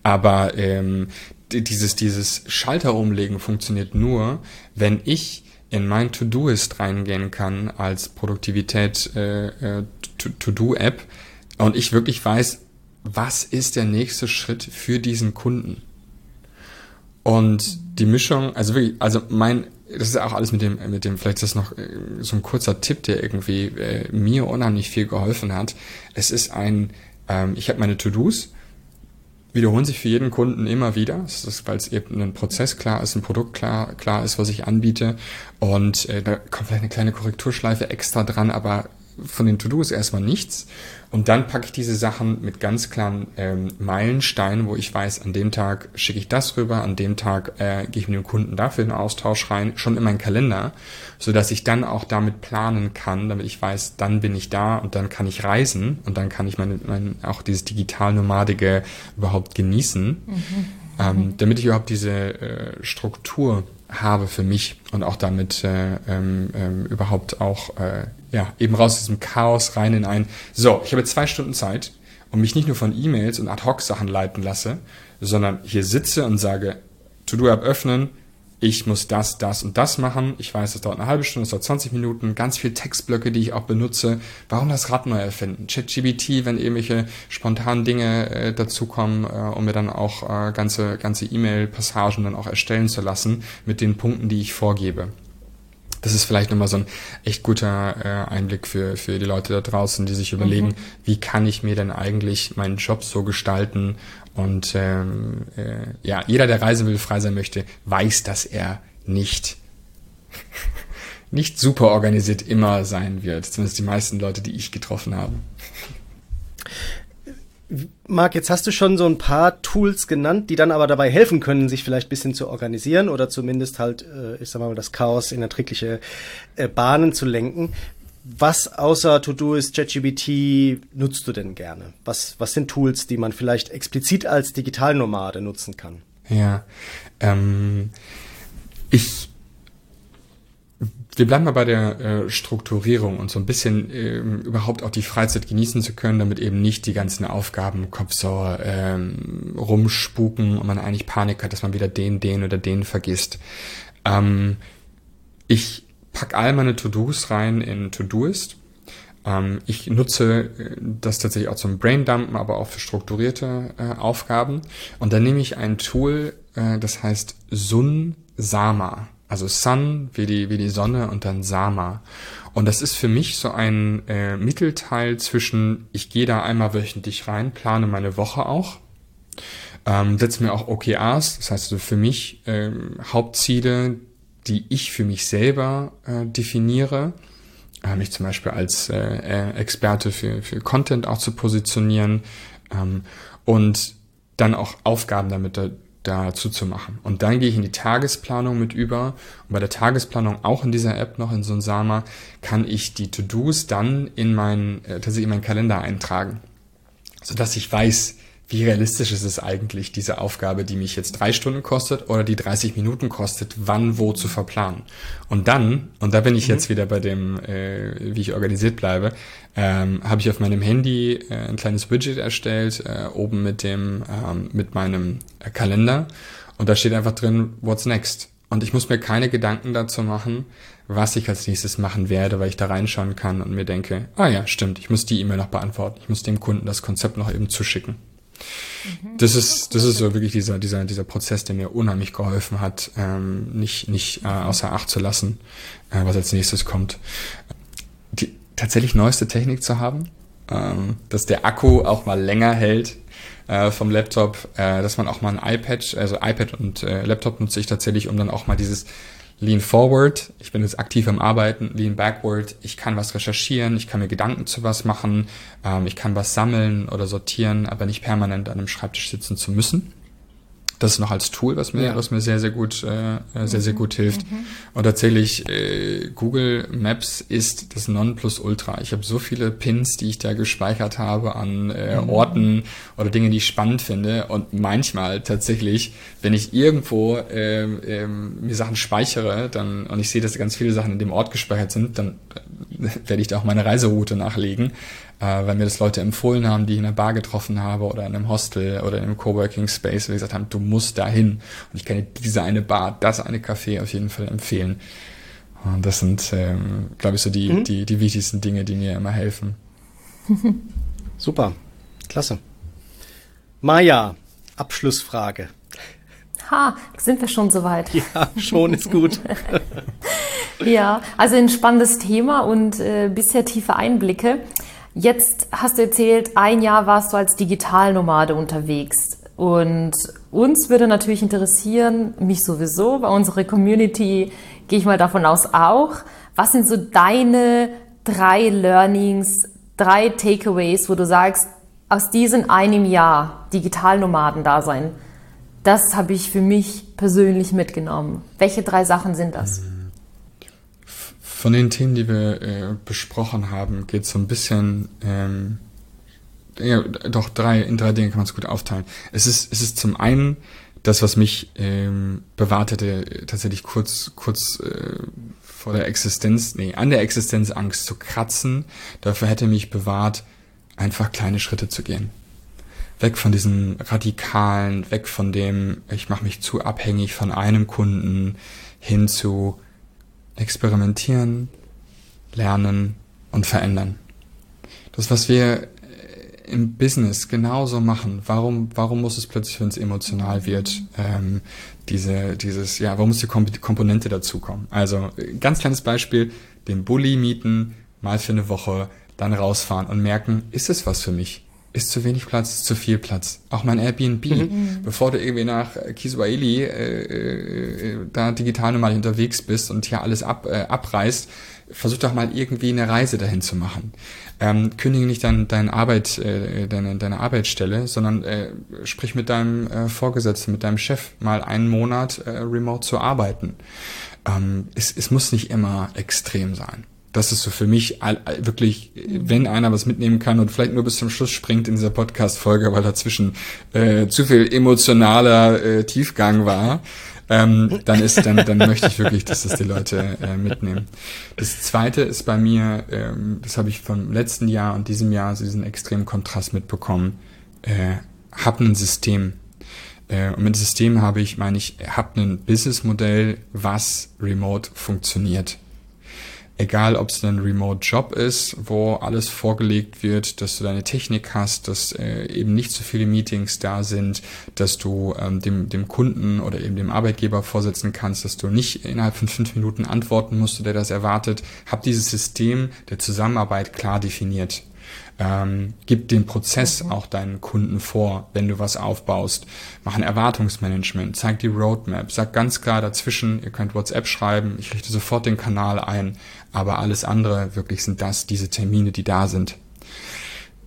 Aber ähm, dieses, dieses Schalter umlegen funktioniert nur, wenn ich in mein To-Doist reingehen kann als Produktivität äh, äh und ich wirklich weiß, was ist der nächste Schritt für diesen Kunden. Und die Mischung, also wirklich, also mein, das ist auch alles mit dem, mit dem, vielleicht ist das noch äh, so ein kurzer Tipp, der irgendwie äh, mir unheimlich viel geholfen hat. Es ist ein, ähm, ich habe meine To-Dos, wiederholen sich für jeden Kunden immer wieder. Weil es eben ein Prozess klar ist, ein Produkt klar, klar ist, was ich anbiete. Und äh, da kommt vielleicht eine kleine Korrekturschleife extra dran, aber von den To-Dos erstmal nichts. Und dann packe ich diese Sachen mit ganz klaren ähm, Meilensteinen, wo ich weiß, an dem Tag schicke ich das rüber, an dem Tag äh, gehe ich mit dem Kunden dafür in den Austausch rein, schon in meinen Kalender, so dass ich dann auch damit planen kann, damit ich weiß, dann bin ich da und dann kann ich reisen und dann kann ich meine, mein, auch dieses digital-nomadige überhaupt genießen, mhm. ähm, damit ich überhaupt diese äh, Struktur habe für mich und auch damit äh, ähm, ähm, überhaupt auch äh, ja eben raus aus diesem Chaos rein in ein so ich habe zwei Stunden Zeit und mich nicht nur von E-Mails und Ad-Hoc Sachen leiten lasse, sondern hier sitze und sage To-Do-App öffnen, ich muss das, das und das machen. Ich weiß, es dauert eine halbe Stunde, es dauert 20 Minuten, ganz viel Textblöcke, die ich auch benutze. Warum das Rad neu erfinden? ChatGBT, wenn irgendwelche spontanen Dinge äh, dazukommen, äh, um mir dann auch äh, ganze ganze E-Mail-Passagen dann auch erstellen zu lassen mit den Punkten, die ich vorgebe. Das ist vielleicht nochmal so ein echt guter äh, Einblick für, für die Leute da draußen, die sich überlegen, mhm. wie kann ich mir denn eigentlich meinen Job so gestalten, und ähm, äh, ja, jeder, der reisen will, frei sein möchte, weiß, dass er nicht nicht super organisiert immer sein wird. Zumindest die meisten Leute, die ich getroffen habe. Marc, jetzt hast du schon so ein paar Tools genannt, die dann aber dabei helfen können, sich vielleicht ein bisschen zu organisieren oder zumindest halt, äh, ich sag mal, das Chaos in erträgliche äh, Bahnen zu lenken. Was außer To-Do-Ist ChatGPT nutzt du denn gerne? Was, was sind Tools, die man vielleicht explizit als Digitalnomade nutzen kann? Ja, ähm, ich wir bleiben mal bei der äh, Strukturierung und so ein bisschen äh, überhaupt auch die Freizeit genießen zu können, damit eben nicht die ganzen Aufgaben im Kopf so ähm, rumspuken und man eigentlich Panik hat, dass man wieder den, den oder den vergisst. Ähm, ich pack all meine To-Dos rein in To-Doist. Ähm, ich nutze äh, das tatsächlich auch zum Braindumpen, aber auch für strukturierte äh, Aufgaben. Und dann nehme ich ein Tool, äh, das heißt Sun Sama. Also Sun wie die, wie die Sonne und dann Sama. Und das ist für mich so ein äh, Mittelteil zwischen, ich gehe da einmal wöchentlich rein, plane meine Woche auch, ähm, setze mir auch OKRs, das heißt also für mich ähm, Hauptziele, die ich für mich selber äh, definiere, äh, mich zum Beispiel als äh, äh, Experte für, für Content auch zu positionieren ähm, und dann auch Aufgaben damit da, dazu zu machen. Und dann gehe ich in die Tagesplanung mit über. Und bei der Tagesplanung auch in dieser App noch in Sunsama kann ich die To-Dos dann in meinen, äh, tatsächlich in meinen Kalender eintragen. Sodass ich weiß, wie realistisch ist es eigentlich, diese Aufgabe, die mich jetzt drei Stunden kostet oder die 30 Minuten kostet, wann wo zu verplanen. Und dann, und da bin ich mhm. jetzt wieder bei dem, äh, wie ich organisiert bleibe, ähm, habe ich auf meinem Handy äh, ein kleines Widget erstellt, äh, oben mit dem, ähm, mit meinem äh, Kalender. Und da steht einfach drin, what's next? Und ich muss mir keine Gedanken dazu machen, was ich als nächstes machen werde, weil ich da reinschauen kann und mir denke, ah ja, stimmt, ich muss die E-Mail noch beantworten, ich muss dem Kunden das Konzept noch eben zuschicken. Das ist, das ist so wirklich dieser, dieser, dieser Prozess, der mir unheimlich geholfen hat, ähm, nicht, nicht äh, außer Acht zu lassen, äh, was als nächstes kommt. Die tatsächlich neueste Technik zu haben, ähm, dass der Akku auch mal länger hält äh, vom Laptop, äh, dass man auch mal ein iPad, also iPad und äh, Laptop nutze ich tatsächlich, um dann auch mal dieses Lean Forward, ich bin jetzt aktiv am Arbeiten, Lean Backward, ich kann was recherchieren, ich kann mir Gedanken zu was machen, ähm, ich kann was sammeln oder sortieren, aber nicht permanent an einem Schreibtisch sitzen zu müssen. Das ist noch als Tool, was mir, ja. was mir sehr, sehr gut, äh, sehr, sehr gut hilft. Mhm. Und tatsächlich, äh, Google Maps ist das Nonplusultra. Ich habe so viele Pins, die ich da gespeichert habe an äh, mhm. Orten oder Dinge, die ich spannend finde. Und manchmal tatsächlich, wenn ich irgendwo äh, äh, mir Sachen speichere, dann und ich sehe, dass ganz viele Sachen in dem Ort gespeichert sind, dann äh, werde ich da auch meine Reiseroute nachlegen äh, weil mir das Leute empfohlen haben, die ich in einer Bar getroffen habe oder in einem Hostel oder in einem Coworking Space, wo gesagt haben, du musst dahin. Und ich kann dir diese eine Bar, das eine Café auf jeden Fall empfehlen. Und das sind, ähm, glaube ich, so die, mhm. die, die wichtigsten Dinge, die mir immer helfen. Super, klasse. Maja, Abschlussfrage. Ha, sind wir schon soweit? Ja, schon ist gut. ja, also ein spannendes Thema und äh, bisher tiefe Einblicke. Jetzt hast du erzählt, ein Jahr warst du als Digitalnomade unterwegs. Und uns würde natürlich interessieren, mich sowieso, bei unserer Community gehe ich mal davon aus auch. Was sind so deine drei Learnings, drei Takeaways, wo du sagst, aus diesem einem Jahr Digitalnomaden da sein, das habe ich für mich persönlich mitgenommen. Welche drei Sachen sind das? Von den Themen, die wir äh, besprochen haben, geht so ein bisschen, ähm, ja, doch drei, in drei Dinge kann man es gut aufteilen. Es ist, es ist zum einen das, was mich ähm, bewahrt hätte, tatsächlich kurz, kurz äh, vor der Existenz, nee, an der Existenzangst zu kratzen. Dafür hätte mich bewahrt, einfach kleine Schritte zu gehen weg von diesem radikalen, weg von dem, ich mache mich zu abhängig von einem Kunden, hin zu experimentieren, lernen und verändern. Das, was wir im Business genauso machen, warum, warum muss es plötzlich, wenn es emotional wird, ähm, diese, dieses, ja, warum muss die Komponente dazukommen? Also, ganz kleines Beispiel, den Bulli mieten, mal für eine Woche, dann rausfahren und merken, ist es was für mich? Ist zu wenig Platz, ist zu viel Platz. Auch mein Airbnb, mhm. bevor du irgendwie nach Kiswahili äh, äh, da digital normal unterwegs bist und hier alles ab, äh, abreißt, versuch doch mal irgendwie eine Reise dahin zu machen. Ähm, kündige nicht dein, dein Arbeit, äh, deine, deine Arbeitsstelle, sondern äh, sprich mit deinem äh, Vorgesetzten, mit deinem Chef mal einen Monat äh, remote zu arbeiten. Ähm, es, es muss nicht immer extrem sein das ist so für mich wirklich, wenn einer was mitnehmen kann und vielleicht nur bis zum Schluss springt in dieser Podcast-Folge, weil dazwischen äh, zu viel emotionaler äh, Tiefgang war, ähm, dann ist, dann, dann möchte ich wirklich, dass das die Leute äh, mitnehmen. Das zweite ist bei mir, ähm, das habe ich vom letzten Jahr und diesem Jahr so diesen extremen Kontrast mitbekommen, äh, hab ein System. Äh, und mit System habe ich, meine ich, hab ein Businessmodell, was remote funktioniert egal ob es ein Remote-Job ist, wo alles vorgelegt wird, dass du deine Technik hast, dass äh, eben nicht so viele Meetings da sind, dass du ähm, dem, dem Kunden oder eben dem Arbeitgeber vorsetzen kannst, dass du nicht innerhalb von fünf Minuten antworten musst, der das erwartet. Hab dieses System der Zusammenarbeit klar definiert. Ähm, gib den Prozess mhm. auch deinen Kunden vor, wenn du was aufbaust. Mach ein Erwartungsmanagement, zeig die Roadmap, sag ganz klar dazwischen, ihr könnt WhatsApp schreiben, ich richte sofort den Kanal ein, aber alles andere wirklich sind das, diese Termine, die da sind.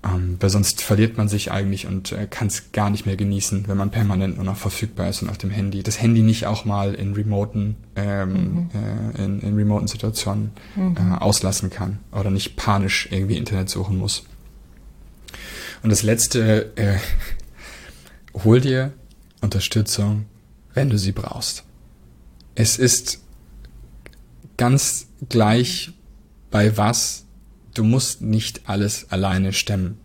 Ähm, weil sonst verliert man sich eigentlich und äh, kann es gar nicht mehr genießen, wenn man permanent nur noch verfügbar ist und auf dem Handy. Das Handy nicht auch mal in remoten, ähm, mhm. äh, in, in remoten Situationen mhm. äh, auslassen kann oder nicht panisch irgendwie Internet suchen muss. Und das letzte, äh, hol dir Unterstützung, wenn du sie brauchst. Es ist ganz gleich bei was, du musst nicht alles alleine stemmen.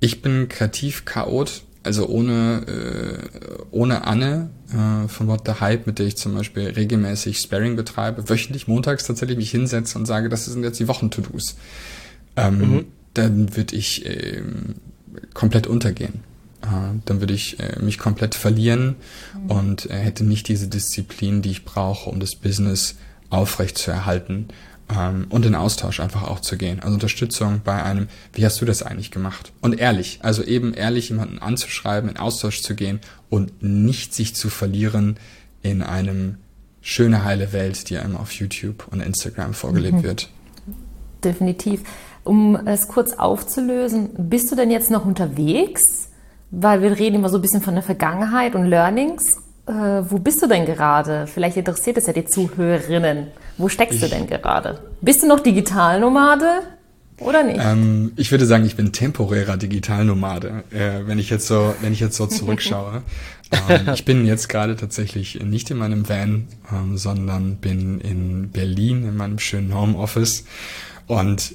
Ich bin kreativ Chaot, also ohne, äh, ohne Anne äh, von What the Hype, mit der ich zum Beispiel regelmäßig Sparring betreibe, wöchentlich montags tatsächlich mich hinsetze und sage, das sind jetzt die Wochen-To-Dos. Ähm, mhm. Dann würde ich äh, komplett untergehen. Äh, dann würde ich äh, mich komplett verlieren mhm. und äh, hätte nicht diese Disziplin, die ich brauche, um das Business aufrecht zu erhalten ähm, und in Austausch einfach auch zu gehen. Also Unterstützung bei einem, wie hast du das eigentlich gemacht? Und ehrlich, also eben ehrlich jemanden anzuschreiben, in Austausch zu gehen und nicht sich zu verlieren in einem schöne heile Welt, die einem auf YouTube und Instagram vorgelebt mhm. wird. Definitiv. Um es kurz aufzulösen, bist du denn jetzt noch unterwegs? Weil wir reden immer so ein bisschen von der Vergangenheit und Learnings äh, wo bist du denn gerade? Vielleicht interessiert es ja die Zuhörerinnen. Wo steckst ich, du denn gerade? Bist du noch Digitalnomade oder nicht? Ähm, ich würde sagen, ich bin temporärer Digitalnomade, äh, wenn ich jetzt so, wenn ich jetzt so zurückschaue. ähm, ich bin jetzt gerade tatsächlich nicht in meinem Van, ähm, sondern bin in Berlin in meinem schönen Homeoffice und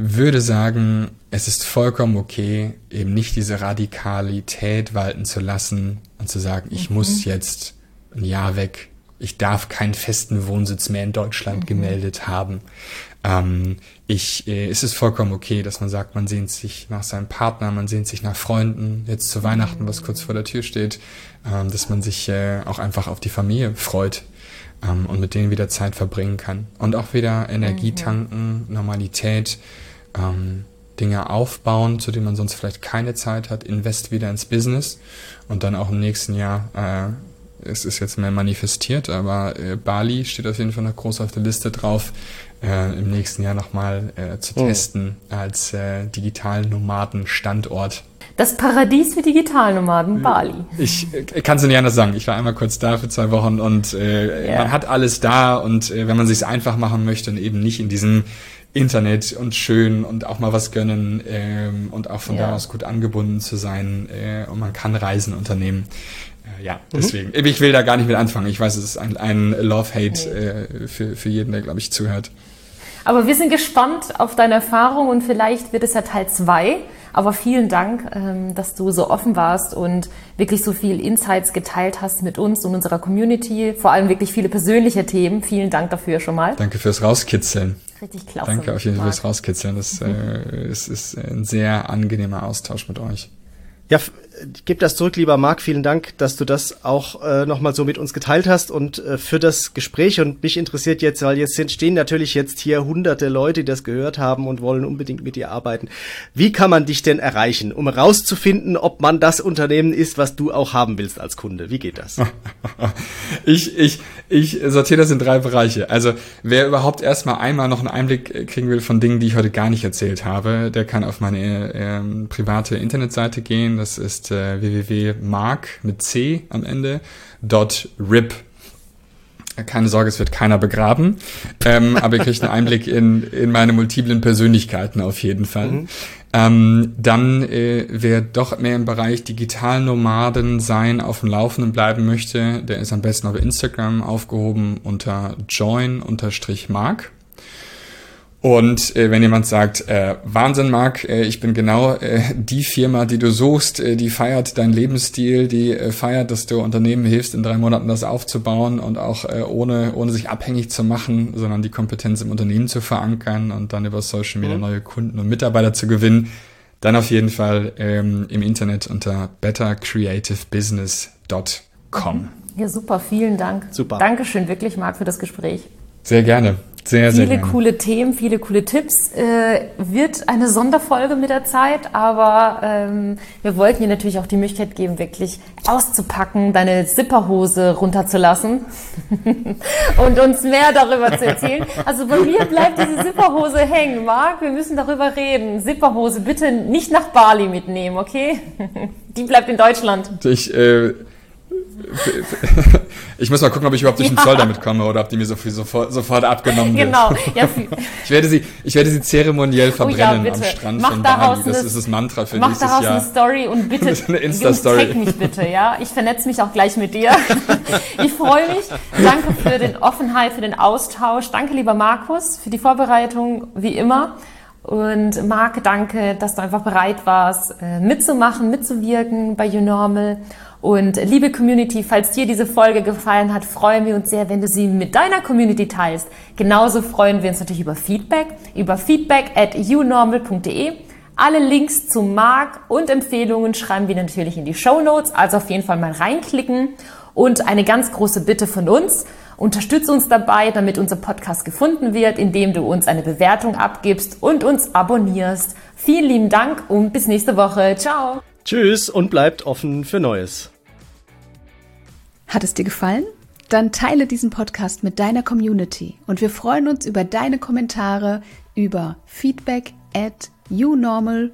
würde sagen, es ist vollkommen okay, eben nicht diese Radikalität walten zu lassen und zu sagen, ich mhm. muss jetzt ein Jahr weg, ich darf keinen festen Wohnsitz mehr in Deutschland mhm. gemeldet haben. Ähm, ich, äh, es ist vollkommen okay, dass man sagt, man sehnt sich nach seinem Partner, man sehnt sich nach Freunden, jetzt zu Weihnachten, was kurz vor der Tür steht, ähm, dass man sich äh, auch einfach auf die Familie freut ähm, und mit denen wieder Zeit verbringen kann. Und auch wieder Energie mhm. tanken, Normalität, ähm, Dinge aufbauen, zu denen man sonst vielleicht keine Zeit hat, invest wieder ins Business und dann auch im nächsten Jahr, äh, es ist jetzt mehr manifestiert, aber äh, Bali steht auf jeden Fall noch groß auf der Liste drauf, äh, im nächsten Jahr nochmal äh, zu oh. testen als äh, digitalen Nomaden-Standort. Das Paradies für Digitalnomaden, Bali. Ich äh, kann es nicht anders sagen. Ich war einmal kurz da für zwei Wochen und äh, yeah. man hat alles da und äh, wenn man sich einfach machen möchte und eben nicht in diesem Internet und schön und auch mal was gönnen ähm, und auch von ja. da aus gut angebunden zu sein äh, und man kann Reisen unternehmen. Äh, ja, mhm. deswegen. Mhm. Ich will da gar nicht mit anfangen. Ich weiß, es ist ein, ein Love-Hate äh, für, für jeden, der, glaube ich, zuhört. Aber wir sind gespannt auf deine Erfahrung und vielleicht wird es ja Teil zwei. Aber vielen Dank, ähm, dass du so offen warst und wirklich so viel Insights geteilt hast mit uns und unserer Community. Vor allem wirklich viele persönliche Themen. Vielen Dank dafür schon mal. Danke fürs Rauskitzeln. Richtig klasse. Danke auf jeden Fall fürs Rauskitzeln. Das äh, ist, ist ein sehr angenehmer Austausch mit euch. Ja, gebe das zurück, lieber Marc. Vielen Dank, dass du das auch äh, nochmal so mit uns geteilt hast und äh, für das Gespräch. Und mich interessiert jetzt, weil jetzt stehen natürlich jetzt hier hunderte Leute, die das gehört haben und wollen unbedingt mit dir arbeiten. Wie kann man dich denn erreichen, um herauszufinden, ob man das Unternehmen ist, was du auch haben willst als Kunde? Wie geht das? ich, ich, ich sortiere das in drei Bereiche. Also wer überhaupt erstmal einmal noch einen Einblick kriegen will von Dingen, die ich heute gar nicht erzählt habe, der kann auf meine äh, private Internetseite gehen. Das ist äh, www.mark mit C am Ende, dot rip. Keine Sorge, es wird keiner begraben. Ähm, aber ihr kriegt einen Einblick in, in meine multiplen Persönlichkeiten auf jeden Fall. Mhm. Ähm, dann, äh, wer doch mehr im Bereich Digitalnomaden sein, auf dem Laufenden bleiben möchte, der ist am besten auf Instagram aufgehoben unter join-mark. Und äh, wenn jemand sagt, äh, Wahnsinn, Marc, äh, ich bin genau äh, die Firma, die du suchst, äh, die feiert deinen Lebensstil, die äh, feiert, dass du Unternehmen hilfst, in drei Monaten das aufzubauen und auch äh, ohne, ohne sich abhängig zu machen, sondern die Kompetenz im Unternehmen zu verankern und dann über Social Media mhm. neue Kunden und Mitarbeiter zu gewinnen, dann auf jeden Fall ähm, im Internet unter bettercreativebusiness.com. Ja, super, vielen Dank. Super. Dankeschön wirklich, Marc, für das Gespräch. Sehr gerne. Sehr, viele sehr coole Themen, viele coole Tipps. Äh, wird eine Sonderfolge mit der Zeit, aber ähm, wir wollten dir natürlich auch die Möglichkeit geben, wirklich auszupacken, deine Zipperhose runterzulassen und uns mehr darüber zu erzählen. Also bei mir bleibt diese Zipperhose hängen. Marc, wir müssen darüber reden. Zipperhose bitte nicht nach Bali mitnehmen, okay? die bleibt in Deutschland. Ich äh ich muss mal gucken, ob ich überhaupt durch den. Zoll damit komme oder ob die mir so viel sofort, sofort abgenommen wird. Genau. Ja, ich werde sie, ich werde sie zeremoniell verbrennen oh ja, am Strand mach von Bali. Das ist das Mantra für mach nächstes daraus Jahr. eine Story und bitte eine Insta-Story. Tag mich bitte, ja. Ich vernetze mich auch gleich mit dir. ich freue mich. Danke für den Offenheit, für den Austausch. Danke, lieber Markus, für die Vorbereitung, wie immer. Und Marc, danke, dass du einfach bereit warst, äh, mitzumachen, mitzuwirken bei YouNormal. Und liebe Community, falls dir diese Folge gefallen hat, freuen wir uns sehr, wenn du sie mit deiner Community teilst. Genauso freuen wir uns natürlich über Feedback, über feedback at unormal.de. Alle Links zu Marc und Empfehlungen schreiben wir natürlich in die Show Notes, also auf jeden Fall mal reinklicken. Und eine ganz große Bitte von uns, unterstütze uns dabei, damit unser Podcast gefunden wird, indem du uns eine Bewertung abgibst und uns abonnierst. Vielen lieben Dank und bis nächste Woche. Ciao. Tschüss und bleibt offen für Neues. Hat es dir gefallen? Dann teile diesen Podcast mit deiner Community und wir freuen uns über deine Kommentare über feedback at unormal.de.